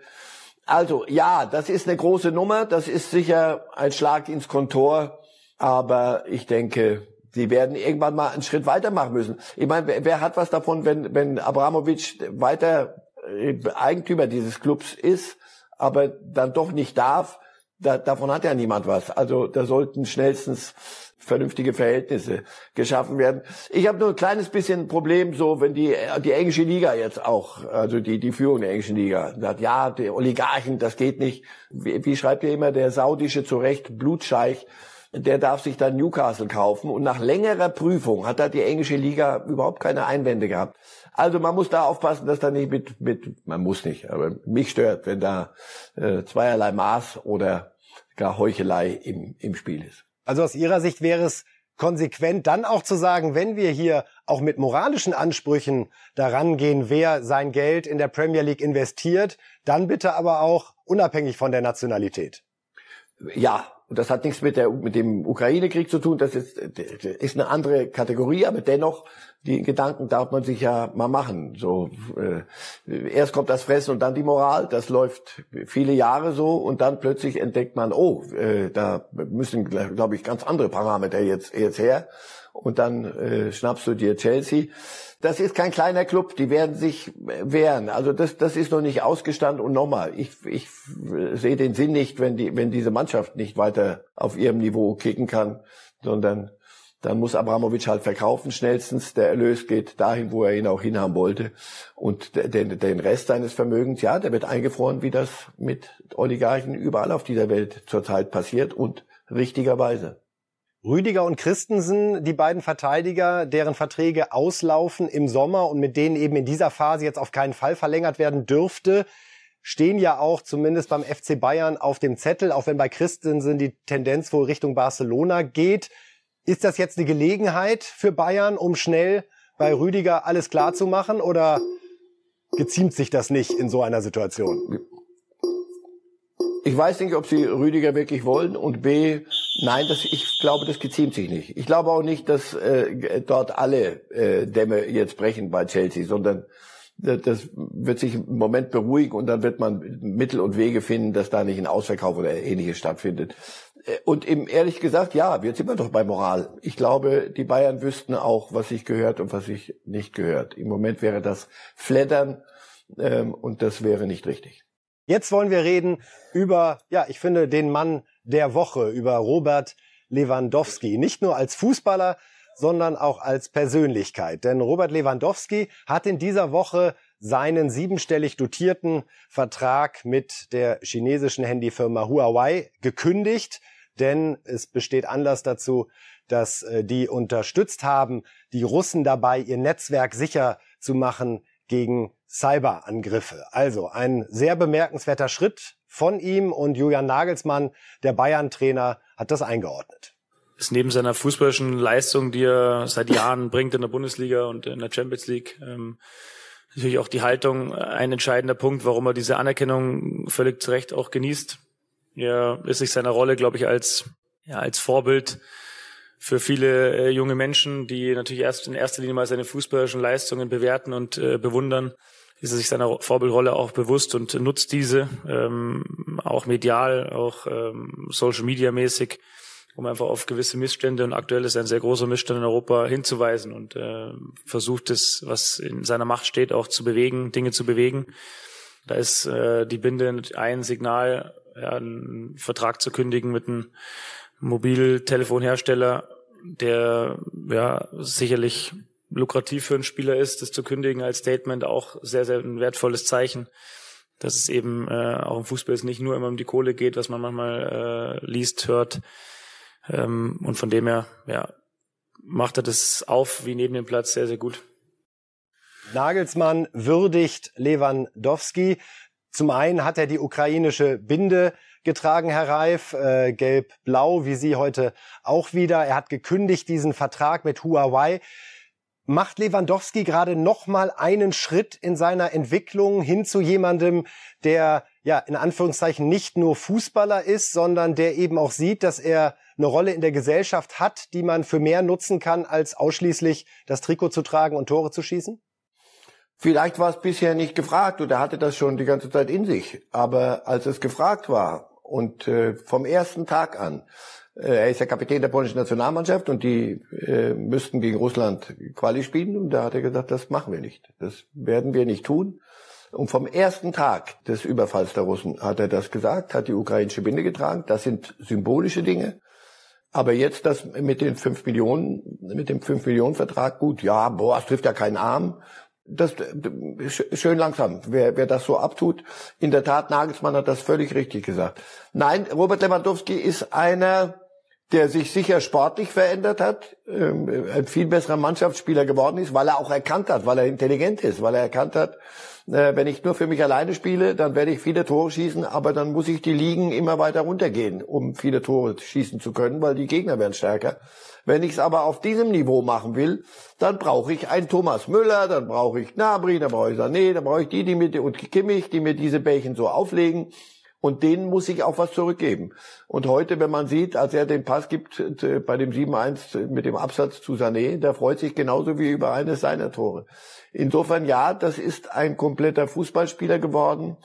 Also ja, das ist eine große Nummer. Das ist sicher ein Schlag ins Kontor. Aber ich denke, sie werden irgendwann mal einen Schritt weitermachen müssen. Ich meine, wer, wer hat was davon, wenn, wenn Abramovic weiter äh, Eigentümer dieses Clubs ist? aber dann doch nicht darf, da, davon hat ja niemand was. Also da sollten schnellstens vernünftige Verhältnisse geschaffen werden. Ich habe nur ein kleines bisschen Problem, so wenn die die englische Liga jetzt auch, also die die Führung der englischen Liga sagt, ja, die Oligarchen, das geht nicht. Wie, wie schreibt ihr immer der saudische zu Recht Blutscheich? Der darf sich dann Newcastle kaufen und nach längerer Prüfung hat da die englische Liga überhaupt keine Einwände gehabt. Also man muss da aufpassen, dass da nicht mit, mit man muss nicht, aber mich stört, wenn da äh, zweierlei Maß oder gar Heuchelei im, im Spiel ist. Also aus Ihrer Sicht wäre es konsequent dann auch zu sagen, wenn wir hier auch mit moralischen Ansprüchen daran gehen, wer sein Geld in der Premier League investiert, dann bitte aber auch unabhängig von der Nationalität. Ja, und das hat nichts mit, der, mit dem Ukraine-Krieg zu tun, das ist, ist eine andere Kategorie, aber dennoch, die Gedanken darf man sich ja mal machen. So äh, Erst kommt das Fressen und dann die Moral, das läuft viele Jahre so und dann plötzlich entdeckt man, oh, äh, da müssen, glaube ich, ganz andere Parameter jetzt, jetzt her und dann äh, schnappst du dir Chelsea. Das ist kein kleiner Club, die werden sich wehren. Also das, das ist noch nicht ausgestanden. Und nochmal, ich, ich sehe den Sinn nicht, wenn, die, wenn diese Mannschaft nicht weiter auf ihrem Niveau kicken kann, sondern dann muss Abramovic halt verkaufen schnellstens. Der Erlös geht dahin, wo er ihn auch hinhaben wollte. Und den, den Rest seines Vermögens, ja, der wird eingefroren, wie das mit Oligarchen überall auf dieser Welt zurzeit passiert und richtigerweise. Rüdiger und Christensen, die beiden Verteidiger, deren Verträge auslaufen im Sommer und mit denen eben in dieser Phase jetzt auf keinen Fall verlängert werden dürfte, stehen ja auch zumindest beim FC Bayern auf dem Zettel, auch wenn bei Christensen die Tendenz wohl Richtung Barcelona geht. Ist das jetzt eine Gelegenheit für Bayern, um schnell bei Rüdiger alles klar zu machen oder geziemt sich das nicht in so einer Situation? Ich weiß nicht, ob sie Rüdiger wirklich wollen und B, nein, das, ich glaube, das geziemt sich nicht. Ich glaube auch nicht, dass äh, dort alle äh, Dämme jetzt brechen bei Chelsea, sondern das wird sich im Moment beruhigen und dann wird man Mittel und Wege finden, dass da nicht ein Ausverkauf oder ähnliches stattfindet. Äh, und eben ehrlich gesagt, ja, jetzt sind wir doch bei Moral. Ich glaube, die Bayern wüssten auch, was sich gehört und was sich nicht gehört. Im Moment wäre das Flattern ähm, und das wäre nicht richtig. Jetzt wollen wir reden über, ja, ich finde, den Mann der Woche, über Robert Lewandowski. Nicht nur als Fußballer, sondern auch als Persönlichkeit. Denn Robert Lewandowski hat in dieser Woche seinen siebenstellig dotierten Vertrag mit der chinesischen Handyfirma Huawei gekündigt, denn es besteht Anlass dazu, dass äh, die unterstützt haben, die Russen dabei, ihr Netzwerk sicher zu machen gegen Cyberangriffe. Also ein sehr bemerkenswerter Schritt von ihm und Julian Nagelsmann, der Bayern-Trainer, hat das eingeordnet. Ist neben seiner fußballischen Leistung, die er seit Jahren bringt in der Bundesliga und in der Champions League, ähm, natürlich auch die Haltung ein entscheidender Punkt, warum er diese Anerkennung völlig zu Recht auch genießt. Er ist sich seiner Rolle, glaube ich, als, ja, als Vorbild für viele äh, junge Menschen, die natürlich erst in erster Linie mal seine fußballischen Leistungen bewerten und äh, bewundern ist er sich seiner Vorbildrolle auch bewusst und nutzt diese, ähm, auch medial, auch ähm, Social Media mäßig, um einfach auf gewisse Missstände und aktuell ist ein sehr großer Missstand in Europa hinzuweisen und äh, versucht es, was in seiner Macht steht, auch zu bewegen, Dinge zu bewegen. Da ist äh, die Binde ein Signal, ja, einen Vertrag zu kündigen mit einem Mobiltelefonhersteller, der ja sicherlich lukrativ für einen Spieler ist, das zu kündigen als Statement auch sehr, sehr ein wertvolles Zeichen, dass es eben äh, auch im Fußball es nicht nur immer um die Kohle geht, was man manchmal äh, liest, hört. Ähm, und von dem her, ja, macht er das auf wie neben dem Platz sehr, sehr gut. Nagelsmann würdigt Lewandowski. Zum einen hat er die ukrainische Binde getragen, Herr Reif, äh, gelb-blau, wie Sie heute auch wieder. Er hat gekündigt diesen Vertrag mit Huawei. Macht Lewandowski gerade noch mal einen Schritt in seiner Entwicklung hin zu jemandem, der ja in Anführungszeichen nicht nur Fußballer ist, sondern der eben auch sieht, dass er eine Rolle in der Gesellschaft hat, die man für mehr nutzen kann, als ausschließlich das Trikot zu tragen und Tore zu schießen? Vielleicht war es bisher nicht gefragt und er hatte das schon die ganze Zeit in sich. Aber als es gefragt war und äh, vom ersten Tag an, äh, er ist ja Kapitän der polnischen Nationalmannschaft und die äh, müssten gegen Russland Quali spielen und da hat er gesagt, das machen wir nicht. Das werden wir nicht tun. Und vom ersten Tag des Überfalls der Russen hat er das gesagt, hat die ukrainische Binde getragen. Das sind symbolische Dinge. Aber jetzt das mit den fünf Millionen, mit dem fünf Millionen Vertrag, gut, ja, boah, es trifft ja keinen Arm. Das schön langsam, wer, wer das so abtut. In der Tat, Nagelsmann hat das völlig richtig gesagt. Nein, Robert Lewandowski ist einer, der sich sicher sportlich verändert hat, ähm, ein viel besserer Mannschaftsspieler geworden ist, weil er auch erkannt hat, weil er intelligent ist, weil er erkannt hat, äh, wenn ich nur für mich alleine spiele, dann werde ich viele Tore schießen, aber dann muss ich die Ligen immer weiter runtergehen, um viele Tore schießen zu können, weil die Gegner werden stärker. Wenn ich es aber auf diesem Niveau machen will, dann brauche ich einen Thomas Müller, dann brauche ich Gnabry, dann brauche ich Sané, dann brauche ich die, die mit und Kimmich, die mir diese Bällchen so auflegen. Und denen muss ich auch was zurückgeben. Und heute, wenn man sieht, als er den Pass gibt äh, bei dem 7-1 mit dem Absatz zu Sané, der freut sich genauso wie über eines seiner Tore. Insofern ja, das ist ein kompletter Fußballspieler geworden.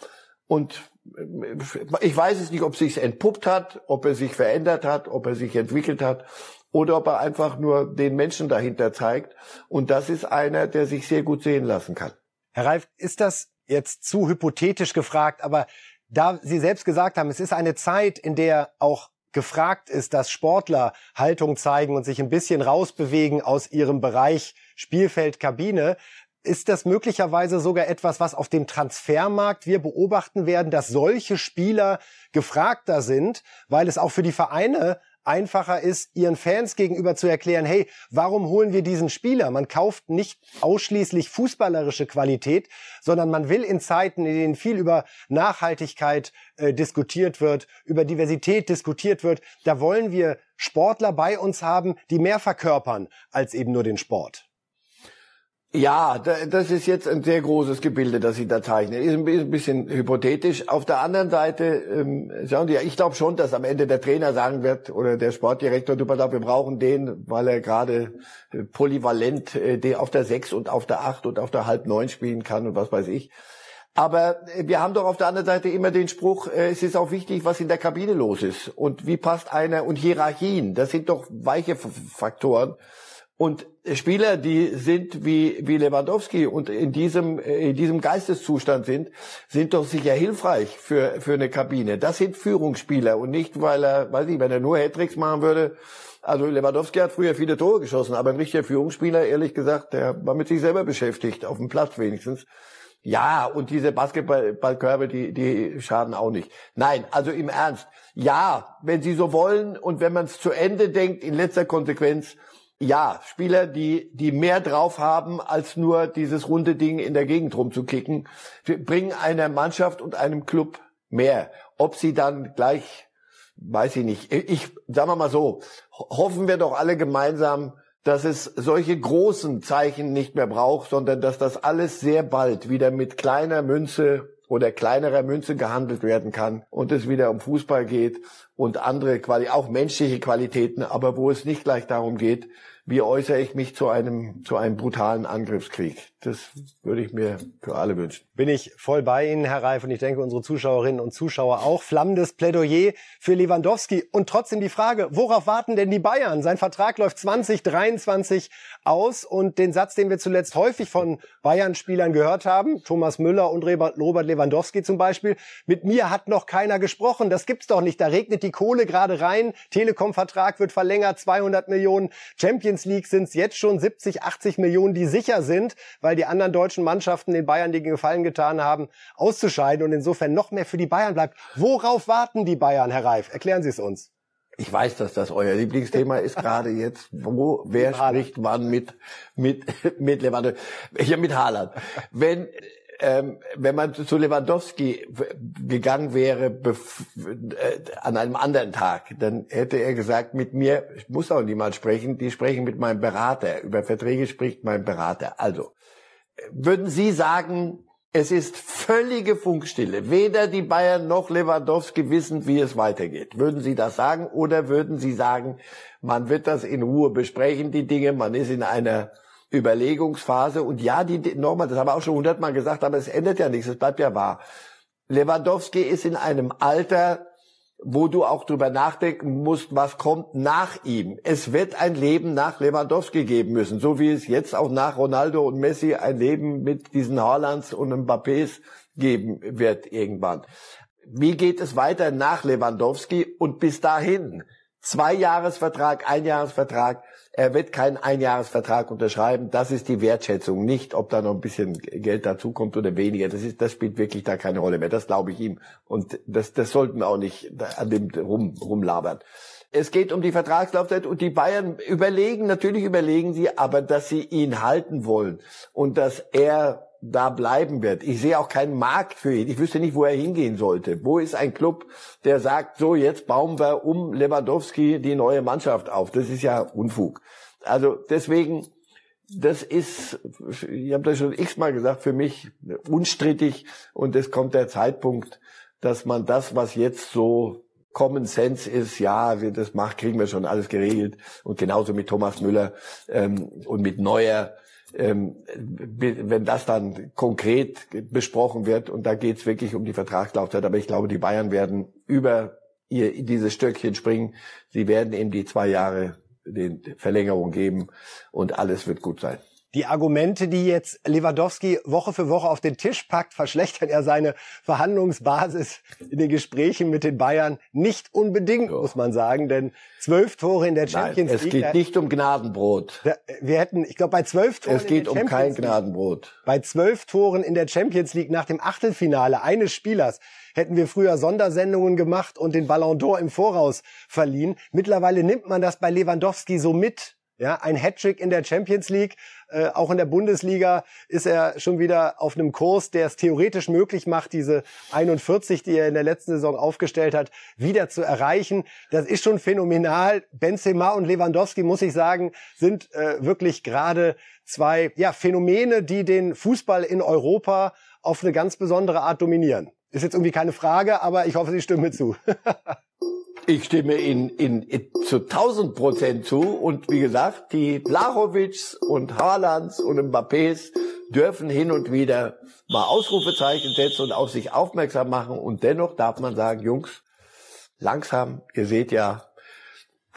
Und äh, ich weiß es nicht, ob sich entpuppt hat, ob er sich verändert hat, ob er sich entwickelt hat oder ob er einfach nur den Menschen dahinter zeigt. Und das ist einer, der sich sehr gut sehen lassen kann. Herr Reif, ist das jetzt zu hypothetisch gefragt, aber da Sie selbst gesagt haben, es ist eine Zeit, in der auch gefragt ist, dass Sportler Haltung zeigen und sich ein bisschen rausbewegen aus ihrem Bereich Spielfeld, Kabine, ist das möglicherweise sogar etwas, was auf dem Transfermarkt wir beobachten werden, dass solche Spieler gefragter sind, weil es auch für die Vereine einfacher ist, ihren Fans gegenüber zu erklären, hey, warum holen wir diesen Spieler? Man kauft nicht ausschließlich fußballerische Qualität, sondern man will in Zeiten, in denen viel über Nachhaltigkeit äh, diskutiert wird, über Diversität diskutiert wird, da wollen wir Sportler bei uns haben, die mehr verkörpern als eben nur den Sport. Ja, das ist jetzt ein sehr großes Gebilde, das Sie da zeichnen. Ist ein bisschen hypothetisch. Auf der anderen Seite, ähm, sagen Sie, ich glaube schon, dass am Ende der Trainer sagen wird oder der Sportdirektor, du pass auf, wir brauchen den, weil er gerade äh, polyvalent äh, auf der sechs und auf der acht und auf der halb neun spielen kann und was weiß ich. Aber äh, wir haben doch auf der anderen Seite immer den Spruch, äh, es ist auch wichtig, was in der Kabine los ist und wie passt einer und Hierarchien. Das sind doch weiche Faktoren. Und Spieler, die sind wie, wie Lewandowski und in diesem, in diesem Geisteszustand sind, sind doch sicher hilfreich für, für eine Kabine. Das sind Führungsspieler und nicht, weil er, weiß ich, wenn er nur Hattricks machen würde. Also Lewandowski hat früher viele Tore geschossen, aber ein richtiger Führungsspieler, ehrlich gesagt, der war mit sich selber beschäftigt, auf dem Platz wenigstens. Ja, und diese Basketballkörbe, die, die schaden auch nicht. Nein, also im Ernst. Ja, wenn Sie so wollen und wenn man es zu Ende denkt, in letzter Konsequenz, ja, Spieler, die, die mehr drauf haben, als nur dieses runde Ding in der Gegend rumzukicken, bringen einer Mannschaft und einem Club mehr. Ob sie dann gleich, weiß ich nicht. Ich, sagen wir mal so, hoffen wir doch alle gemeinsam, dass es solche großen Zeichen nicht mehr braucht, sondern dass das alles sehr bald wieder mit kleiner Münze oder kleinerer Münze gehandelt werden kann und es wieder um Fußball geht und andere Quali auch menschliche Qualitäten, aber wo es nicht gleich darum geht, wie äußere ich mich zu einem, zu einem brutalen Angriffskrieg. Das würde ich mir für alle wünschen. Bin ich voll bei Ihnen, Herr Reif, und ich denke, unsere Zuschauerinnen und Zuschauer auch. Flammendes Plädoyer für Lewandowski. Und trotzdem die Frage, worauf warten denn die Bayern? Sein Vertrag läuft 2023 aus und den Satz, den wir zuletzt häufig von Bayern-Spielern gehört haben, Thomas Müller und Robert Lewandowski zum Beispiel, mit mir hat noch keiner gesprochen. Das gibt's doch nicht. Da regnet die Kohle gerade rein. Telekom-Vertrag wird verlängert, 200 Millionen. Champions League sind es jetzt schon 70, 80 Millionen, die sicher sind, weil die anderen deutschen Mannschaften den Bayern den Gefallen getan haben, auszuscheiden und insofern noch mehr für die Bayern bleibt. Worauf warten die Bayern, Herr Reif? Erklären Sie es uns. Ich weiß, dass das euer Lieblingsthema ist gerade jetzt. Wo, wer spricht wann mit, mit, mit Lewandowski? Ja, mit Haaland. Wenn, ähm, wenn man zu Lewandowski gegangen wäre äh, an einem anderen Tag, dann hätte er gesagt, mit mir muss auch niemand sprechen, die sprechen mit meinem Berater. Über Verträge spricht mein Berater. Also, würden Sie sagen, es ist völlige Funkstille. Weder die Bayern noch Lewandowski wissen, wie es weitergeht. Würden Sie das sagen oder würden Sie sagen, man wird das in Ruhe besprechen, die Dinge, man ist in einer Überlegungsphase und ja, die, nochmal, das haben wir auch schon hundertmal gesagt, aber es ändert ja nichts, es bleibt ja wahr. Lewandowski ist in einem Alter, wo du auch drüber nachdenken musst, was kommt nach ihm. Es wird ein Leben nach Lewandowski geben müssen, so wie es jetzt auch nach Ronaldo und Messi ein Leben mit diesen Haalands und Mbappés geben wird irgendwann. Wie geht es weiter nach Lewandowski und bis dahin? Zwei Jahresvertrag, ein Jahresvertrag. Er wird keinen Einjahresvertrag unterschreiben. Das ist die Wertschätzung. Nicht, ob da noch ein bisschen Geld dazukommt oder weniger. Das ist, das spielt wirklich da keine Rolle mehr. Das glaube ich ihm. Und das, das sollten wir auch nicht an dem rum, rumlabern. Es geht um die Vertragslaufzeit und die Bayern überlegen, natürlich überlegen sie, aber dass sie ihn halten wollen und dass er da bleiben wird. Ich sehe auch keinen Markt für ihn. Ich wüsste nicht, wo er hingehen sollte. Wo ist ein Club, der sagt, so jetzt bauen wir um Lewandowski die neue Mannschaft auf? Das ist ja Unfug. Also deswegen, das ist, ich habe das schon x-mal gesagt, für mich unstrittig und es kommt der Zeitpunkt, dass man das, was jetzt so Common Sense ist, ja, wir das macht, kriegen wir schon alles geregelt. Und genauso mit Thomas Müller ähm, und mit Neuer wenn das dann konkret besprochen wird und da geht es wirklich um die Vertragslaufzeit. Aber ich glaube, die Bayern werden über ihr dieses Stöckchen springen. Sie werden eben die zwei Jahre den Verlängerung geben und alles wird gut sein. Die Argumente, die jetzt Lewandowski Woche für Woche auf den Tisch packt, verschlechtern er seine Verhandlungsbasis in den Gesprächen mit den Bayern nicht unbedingt, so. muss man sagen, denn zwölf Tore in der Champions Nein, es League. Es geht nicht um Gnadenbrot. Wir hätten, ich glaube, bei zwölf Toren. Es geht um kein Gnadenbrot. Bei zwölf Toren in der Champions League nach dem Achtelfinale eines Spielers hätten wir früher Sondersendungen gemacht und den Ballon d'Or im Voraus verliehen. Mittlerweile nimmt man das bei Lewandowski so mit ja, ein Hattrick in der Champions League, äh, auch in der Bundesliga ist er schon wieder auf einem Kurs, der es theoretisch möglich macht, diese 41, die er in der letzten Saison aufgestellt hat, wieder zu erreichen. Das ist schon phänomenal. Benzema und Lewandowski, muss ich sagen, sind äh, wirklich gerade zwei ja, Phänomene, die den Fußball in Europa auf eine ganz besondere Art dominieren. Ist jetzt irgendwie keine Frage, aber ich hoffe, Sie stimmen mir zu. Ich stimme Ihnen in, in, zu 1000 Prozent zu. Und wie gesagt, die Blachowitschs und Haalands und Mbappés dürfen hin und wieder mal Ausrufezeichen setzen und auf sich aufmerksam machen. Und dennoch darf man sagen, Jungs, langsam, ihr seht ja,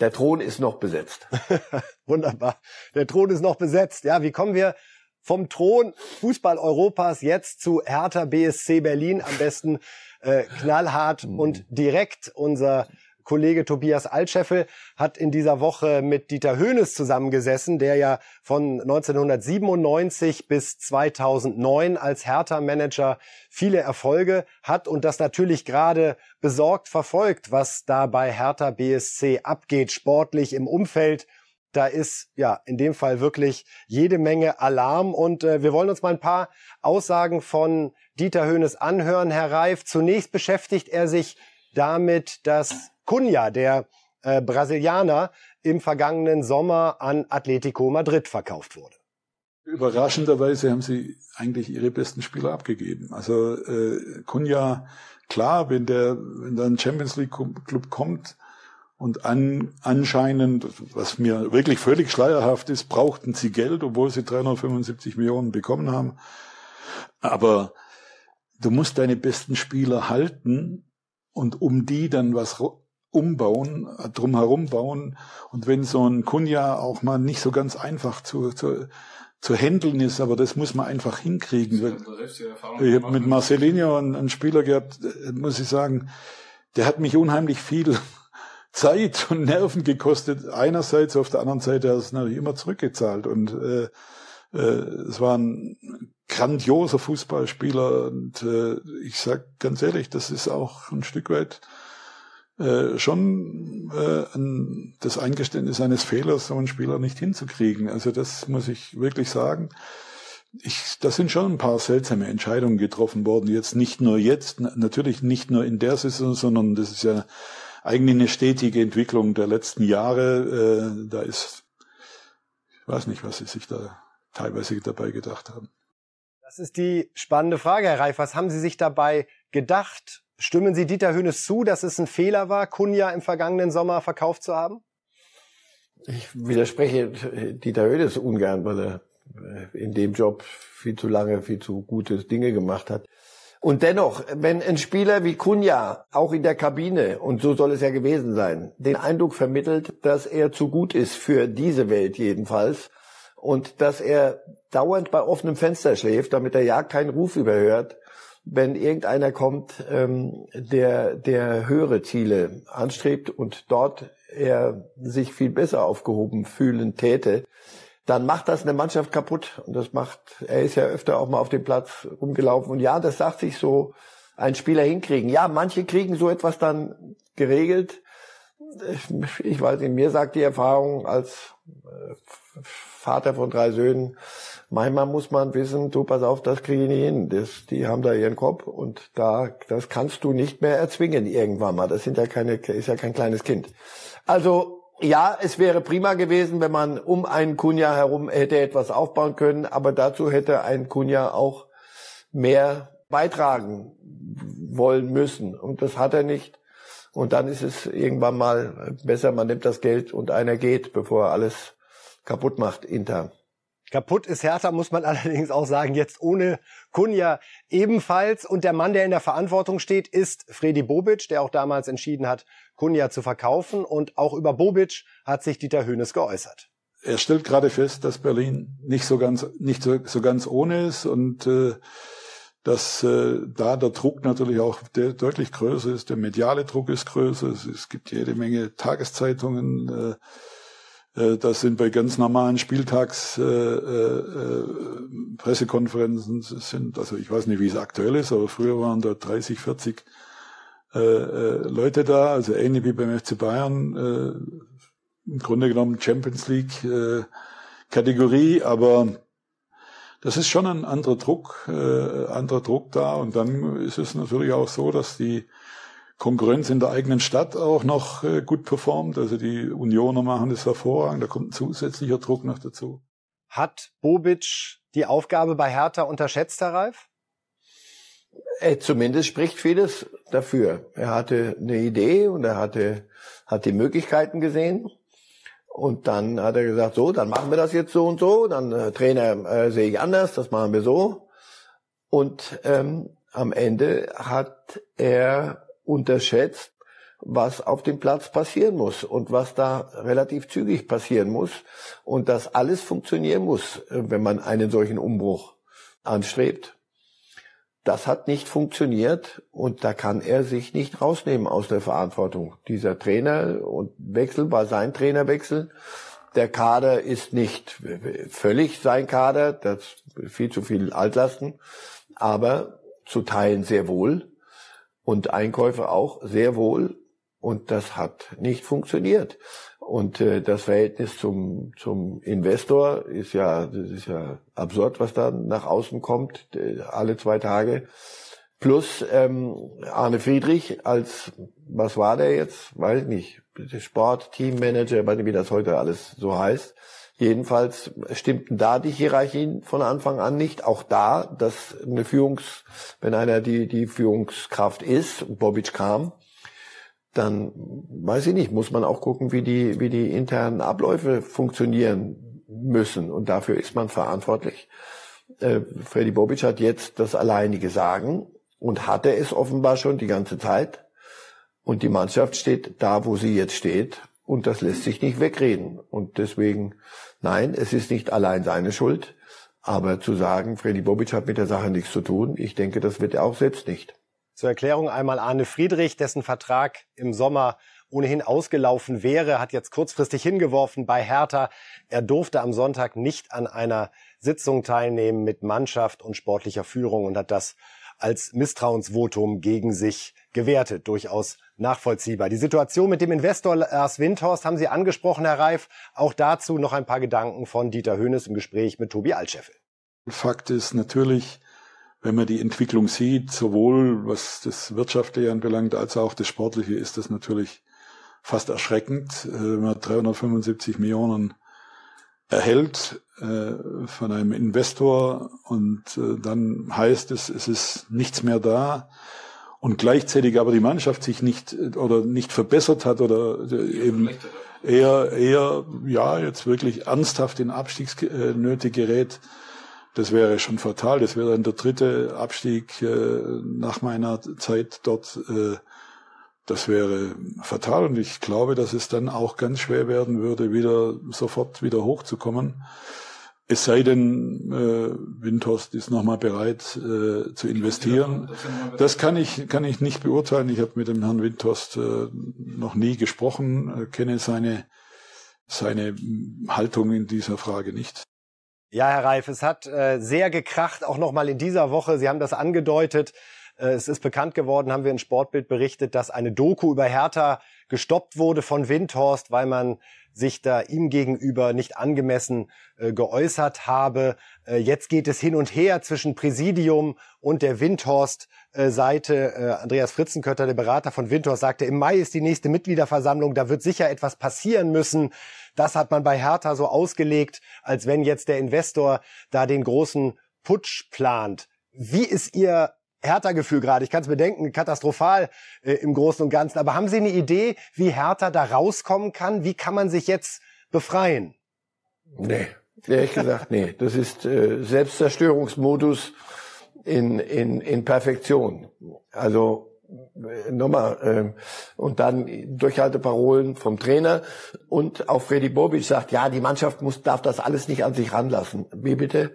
der Thron ist noch besetzt. Wunderbar. Der Thron ist noch besetzt. Ja, wie kommen wir vom Thron Fußball Europas jetzt zu Hertha BSC Berlin? Am besten äh, knallhart und direkt. Unser Kollege Tobias Altscheffel hat in dieser Woche mit Dieter Höhnes zusammengesessen, der ja von 1997 bis 2009 als Hertha-Manager viele Erfolge hat und das natürlich gerade besorgt verfolgt, was da bei Hertha BSC abgeht, sportlich im Umfeld. Da ist ja in dem Fall wirklich jede Menge Alarm und äh, wir wollen uns mal ein paar Aussagen von Dieter Höhnes anhören, Herr Reif. Zunächst beschäftigt er sich damit, dass Cunha, der äh, Brasilianer, im vergangenen Sommer an Atletico Madrid verkauft wurde. Überraschenderweise haben sie eigentlich ihre besten Spieler abgegeben. Also äh, Cunha, klar, wenn der wenn da ein Champions League Club kommt Und an, anscheinend, was mir wirklich völlig schleierhaft ist, brauchten sie Geld, obwohl sie 375 Millionen bekommen haben. Aber du musst deine besten Spieler halten und um die dann was umbauen, drumherum bauen. Und wenn so ein Kunja auch mal nicht so ganz einfach zu, zu, zu handeln ist, aber das muss man einfach hinkriegen. Ich habe mit Marcelinho einen, einen Spieler gehabt, äh, muss ich sagen, der hat mich unheimlich viel Zeit und Nerven gekostet. Einerseits, auf der anderen Seite hat er es natürlich immer zurückgezahlt. Und äh, äh, es war ein grandioser Fußballspieler. Und äh, ich sag ganz ehrlich, das ist auch ein Stück weit äh, schon äh, ein, das Eingeständnis eines Fehlers, so einen Spieler nicht hinzukriegen. Also das muss ich wirklich sagen. Ich, da sind schon ein paar seltsame Entscheidungen getroffen worden. Jetzt nicht nur jetzt, natürlich nicht nur in der Saison, sondern das ist ja eigentlich eine stetige Entwicklung der letzten Jahre. Äh, da ist, ich weiß nicht, was sie sich da teilweise dabei gedacht haben. Das ist die spannende Frage, Herr Reif. Was haben Sie sich dabei gedacht? Stimmen Sie Dieter Hönes zu, dass es ein Fehler war, Kunja im vergangenen Sommer verkauft zu haben? Ich widerspreche Dieter Hönes ungern, weil er äh, in dem Job viel zu lange, viel zu gute Dinge gemacht hat. Und dennoch, wenn ein Spieler wie Kunja auch in der Kabine, und so soll es ja gewesen sein, den Eindruck vermittelt, dass er zu gut ist für diese Welt jedenfalls und dass er dauernd bei offenem Fenster schläft, damit er ja keinen Ruf überhört, wenn irgendeiner kommt, ähm, der, der höhere Ziele anstrebt und dort er sich viel besser aufgehoben fühlen täte, dann macht das eine Mannschaft kaputt. Und das macht, er ist ja öfter auch mal auf dem Platz rumgelaufen. Und ja, das sagt sich so, ein Spieler hinkriegen. Ja, manche kriegen so etwas dann geregelt. Ich weiß nicht, mir sagt die Erfahrung als äh, Vater von drei Söhnen, manchmal muss man wissen, du pass auf, das kriege ich nicht hin. Das, die haben da ihren Kopf und da, das kannst du nicht mehr erzwingen irgendwann mal. Das sind ja keine, ist ja kein kleines Kind. Also ja, es wäre prima gewesen, wenn man um einen Kunja herum hätte etwas aufbauen können, aber dazu hätte ein Kunja auch mehr beitragen wollen müssen. Und das hat er nicht. Und dann ist es irgendwann mal besser, man nimmt das Geld und einer geht, bevor alles kaputt macht intern. Kaputt ist Hertha, muss man allerdings auch sagen, jetzt ohne Kunja ebenfalls. Und der Mann, der in der Verantwortung steht, ist Fredi Bobic, der auch damals entschieden hat, Kunja zu verkaufen. Und auch über Bobic hat sich Dieter Hönes geäußert. Er stellt gerade fest, dass Berlin nicht so ganz, nicht so, so ganz ohne ist und äh, dass äh, da der Druck natürlich auch der, deutlich größer ist, der mediale Druck ist größer, es, es gibt jede Menge Tageszeitungen, äh, das sind bei ganz normalen Spieltags äh, äh, Pressekonferenzen sind, also ich weiß nicht, wie es aktuell ist, aber früher waren da 30, 40 äh, äh, Leute da, also ähnlich wie beim FC Bayern, äh, im Grunde genommen Champions League äh, Kategorie, aber das ist schon ein anderer Druck, äh, anderer Druck da. Und dann ist es natürlich auch so, dass die Konkurrenz in der eigenen Stadt auch noch äh, gut performt. Also die Unioner machen das hervorragend. Da kommt ein zusätzlicher Druck noch dazu. Hat Bobic die Aufgabe bei Hertha unterschätzt, Herr Reif? Äh, zumindest spricht vieles dafür. Er hatte eine Idee und er hatte, hat die Möglichkeiten gesehen. Und dann hat er gesagt, so, dann machen wir das jetzt so und so. Dann äh, Trainer äh, sehe ich anders, das machen wir so. Und ähm, am Ende hat er unterschätzt, was auf dem Platz passieren muss und was da relativ zügig passieren muss und dass alles funktionieren muss, äh, wenn man einen solchen Umbruch anstrebt. Das hat nicht funktioniert und da kann er sich nicht rausnehmen aus der Verantwortung. Dieser Trainer und Wechsel war sein Trainerwechsel. Der Kader ist nicht völlig sein Kader, das viel zu viel Altlasten, aber zu Teilen sehr wohl und Einkäufe auch sehr wohl und das hat nicht funktioniert. Und äh, das Verhältnis zum, zum Investor ist ja, das ist ja absurd, was da nach außen kommt, alle zwei Tage. Plus ähm, Arne Friedrich als, was war der jetzt? Weiß ich nicht. Sport, Teammanager, weiß nicht, wie das heute alles so heißt. Jedenfalls stimmten da die Hierarchien von Anfang an nicht. Auch da, dass eine Führungs, wenn einer die, die Führungskraft ist, Bobic kam, dann weiß ich nicht, muss man auch gucken, wie die, wie die internen Abläufe funktionieren müssen. Und dafür ist man verantwortlich. Äh, Freddy Bobic hat jetzt das alleinige Sagen und hatte es offenbar schon die ganze Zeit. Und die Mannschaft steht da, wo sie jetzt steht. Und das lässt sich nicht wegreden. Und deswegen, nein, es ist nicht allein seine Schuld. Aber zu sagen, Freddy Bobic hat mit der Sache nichts zu tun, ich denke, das wird er auch selbst nicht. Zur Erklärung einmal Arne Friedrich, dessen Vertrag im Sommer ohnehin ausgelaufen wäre, hat jetzt kurzfristig hingeworfen bei Hertha. Er durfte am Sonntag nicht an einer Sitzung teilnehmen mit Mannschaft und sportlicher Führung und hat das als Misstrauensvotum gegen sich gewertet. Durchaus nachvollziehbar. Die Situation mit dem Investor Lars Windhorst haben Sie angesprochen, Herr Reif. Auch dazu noch ein paar Gedanken von Dieter Höhnes im Gespräch mit Tobi Altscheffel. Fakt ist natürlich, wenn man die Entwicklung sieht, sowohl was das Wirtschaftliche anbelangt, als auch das Sportliche, ist das natürlich fast erschreckend, äh, wenn man 375 Millionen erhält äh, von einem Investor und äh, dann heißt es, es ist nichts mehr da und gleichzeitig aber die Mannschaft sich nicht oder nicht verbessert hat oder eben eher eher ja jetzt wirklich ernsthaft in Abstiegsnöte gerät, das wäre schon fatal. Das wäre dann der dritte Abstieg äh, nach meiner Zeit dort. Äh, das wäre fatal und ich glaube, dass es dann auch ganz schwer werden würde, wieder sofort wieder hochzukommen. Es sei denn, äh, Windhorst ist nochmal bereit äh, zu investieren. Das kann ich kann ich nicht beurteilen. Ich habe mit dem Herrn Windhorst äh, noch nie gesprochen, äh, kenne seine seine Haltung in dieser Frage nicht. Ja, Herr Reif, es hat äh, sehr gekracht, auch nochmal in dieser Woche. Sie haben das angedeutet. Äh, es ist bekannt geworden, haben wir in Sportbild berichtet, dass eine Doku über Hertha gestoppt wurde von Windhorst, weil man sich da ihm gegenüber nicht angemessen äh, geäußert habe. Äh, jetzt geht es hin und her zwischen Präsidium und der Windhorst-Seite. Äh, Andreas Fritzenkötter, der Berater von Windhorst, sagte, im Mai ist die nächste Mitgliederversammlung, da wird sicher etwas passieren müssen. Das hat man bei Hertha so ausgelegt, als wenn jetzt der Investor da den großen Putsch plant. Wie ist Ihr Hertha-Gefühl gerade. Ich kann es bedenken, katastrophal äh, im Großen und Ganzen. Aber haben Sie eine Idee, wie Hertha da rauskommen kann? Wie kann man sich jetzt befreien? Nee, ehrlich gesagt, nee. Das ist äh, Selbstzerstörungsmodus in, in, in Perfektion. Also nochmal, äh, und dann Durchhalteparolen vom Trainer und auch Freddy Bobic sagt, ja, die Mannschaft muss, darf das alles nicht an sich ranlassen. Wie bitte?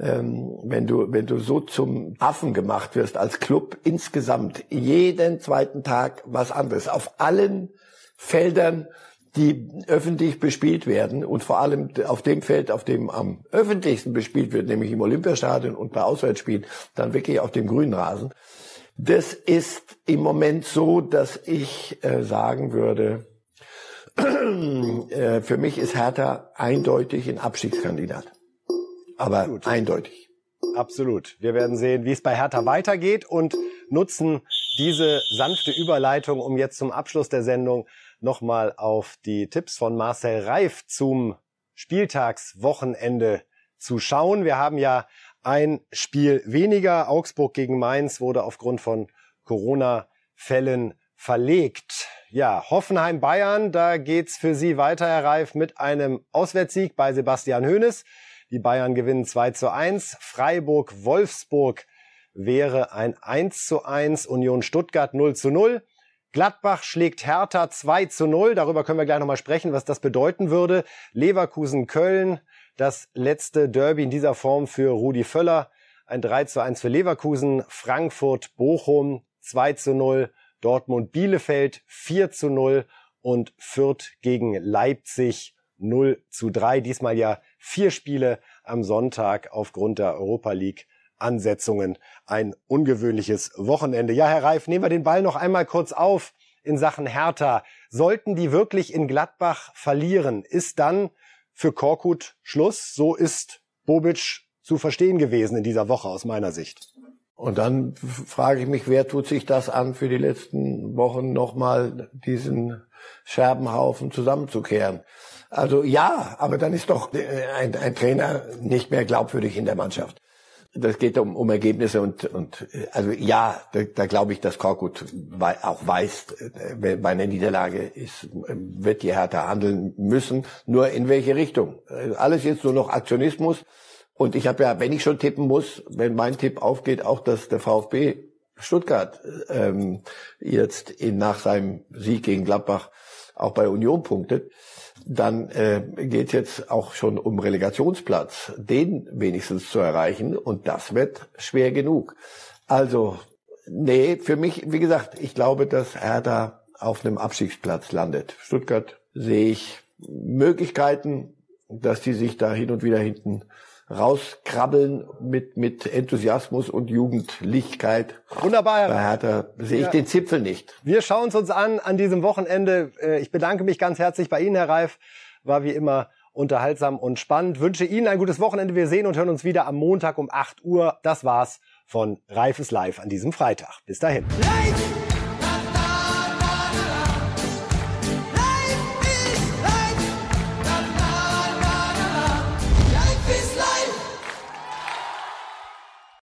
Ähm, wenn du, wenn du so zum Affen gemacht wirst als Club insgesamt, jeden zweiten Tag was anderes, auf allen Feldern, die öffentlich bespielt werden und vor allem auf dem Feld, auf dem am öffentlichsten bespielt wird, nämlich im Olympiastadion und bei Auswärtsspielen, dann wirklich auf dem grünen Rasen das ist im Moment so, dass ich äh, sagen würde, äh, für mich ist Hertha eindeutig ein Abstiegskandidat. Aber Absolut. eindeutig. Absolut. Wir werden sehen, wie es bei Hertha weitergeht und nutzen diese sanfte Überleitung, um jetzt zum Abschluss der Sendung nochmal auf die Tipps von Marcel Reif zum Spieltagswochenende zu schauen. Wir haben ja ein Spiel weniger. Augsburg gegen Mainz wurde aufgrund von Corona-Fällen verlegt. Ja, Hoffenheim Bayern, da geht's für Sie weiter, Herr Reif, mit einem Auswärtssieg bei Sebastian Hoeneß. Die Bayern gewinnen 2 zu 1. Freiburg Wolfsburg wäre ein 1 zu 1. Union Stuttgart 0 zu 0. Gladbach schlägt Hertha 2 zu 0. Darüber können wir gleich nochmal sprechen, was das bedeuten würde. Leverkusen Köln das letzte Derby in dieser Form für Rudi Völler. Ein 3 zu 1 für Leverkusen, Frankfurt, Bochum 2 zu 0, Dortmund, Bielefeld 4 zu 0 und Fürth gegen Leipzig 0 zu 3. Diesmal ja vier Spiele am Sonntag aufgrund der Europa League Ansetzungen. Ein ungewöhnliches Wochenende. Ja, Herr Reif, nehmen wir den Ball noch einmal kurz auf in Sachen Hertha. Sollten die wirklich in Gladbach verlieren, ist dann für Korkut Schluss. So ist Bobic zu verstehen gewesen in dieser Woche aus meiner Sicht. Und dann frage ich mich, wer tut sich das an, für die letzten Wochen nochmal diesen Scherbenhaufen zusammenzukehren? Also ja, aber dann ist doch ein, ein Trainer nicht mehr glaubwürdig in der Mannschaft. Das geht um, um Ergebnisse und, und also ja, da, da glaube ich, dass Korkut auch weiß, äh, bei einer Niederlage ist, wird die Hertha handeln müssen. Nur in welche Richtung? Alles jetzt nur noch Aktionismus. Und ich habe ja, wenn ich schon tippen muss, wenn mein Tipp aufgeht, auch, dass der VfB Stuttgart ähm, jetzt in, nach seinem Sieg gegen Gladbach auch bei Union punktet dann äh, geht jetzt auch schon um Relegationsplatz, den wenigstens zu erreichen. Und das wird schwer genug. Also, nee, für mich, wie gesagt, ich glaube, dass Hertha auf einem Abstiegsplatz landet. Stuttgart sehe ich Möglichkeiten, dass die sich da hin und wieder hinten rauskrabbeln mit, mit Enthusiasmus und Jugendlichkeit. Wunderbar. Bei Hertha sehe ich ja. den Zipfel nicht. Wir schauen es uns an an diesem Wochenende. Äh, ich bedanke mich ganz herzlich bei Ihnen, Herr Reif. War wie immer unterhaltsam und spannend. Wünsche Ihnen ein gutes Wochenende. Wir sehen und hören uns wieder am Montag um 8 Uhr. Das war's von Reifes Live an diesem Freitag. Bis dahin. Live!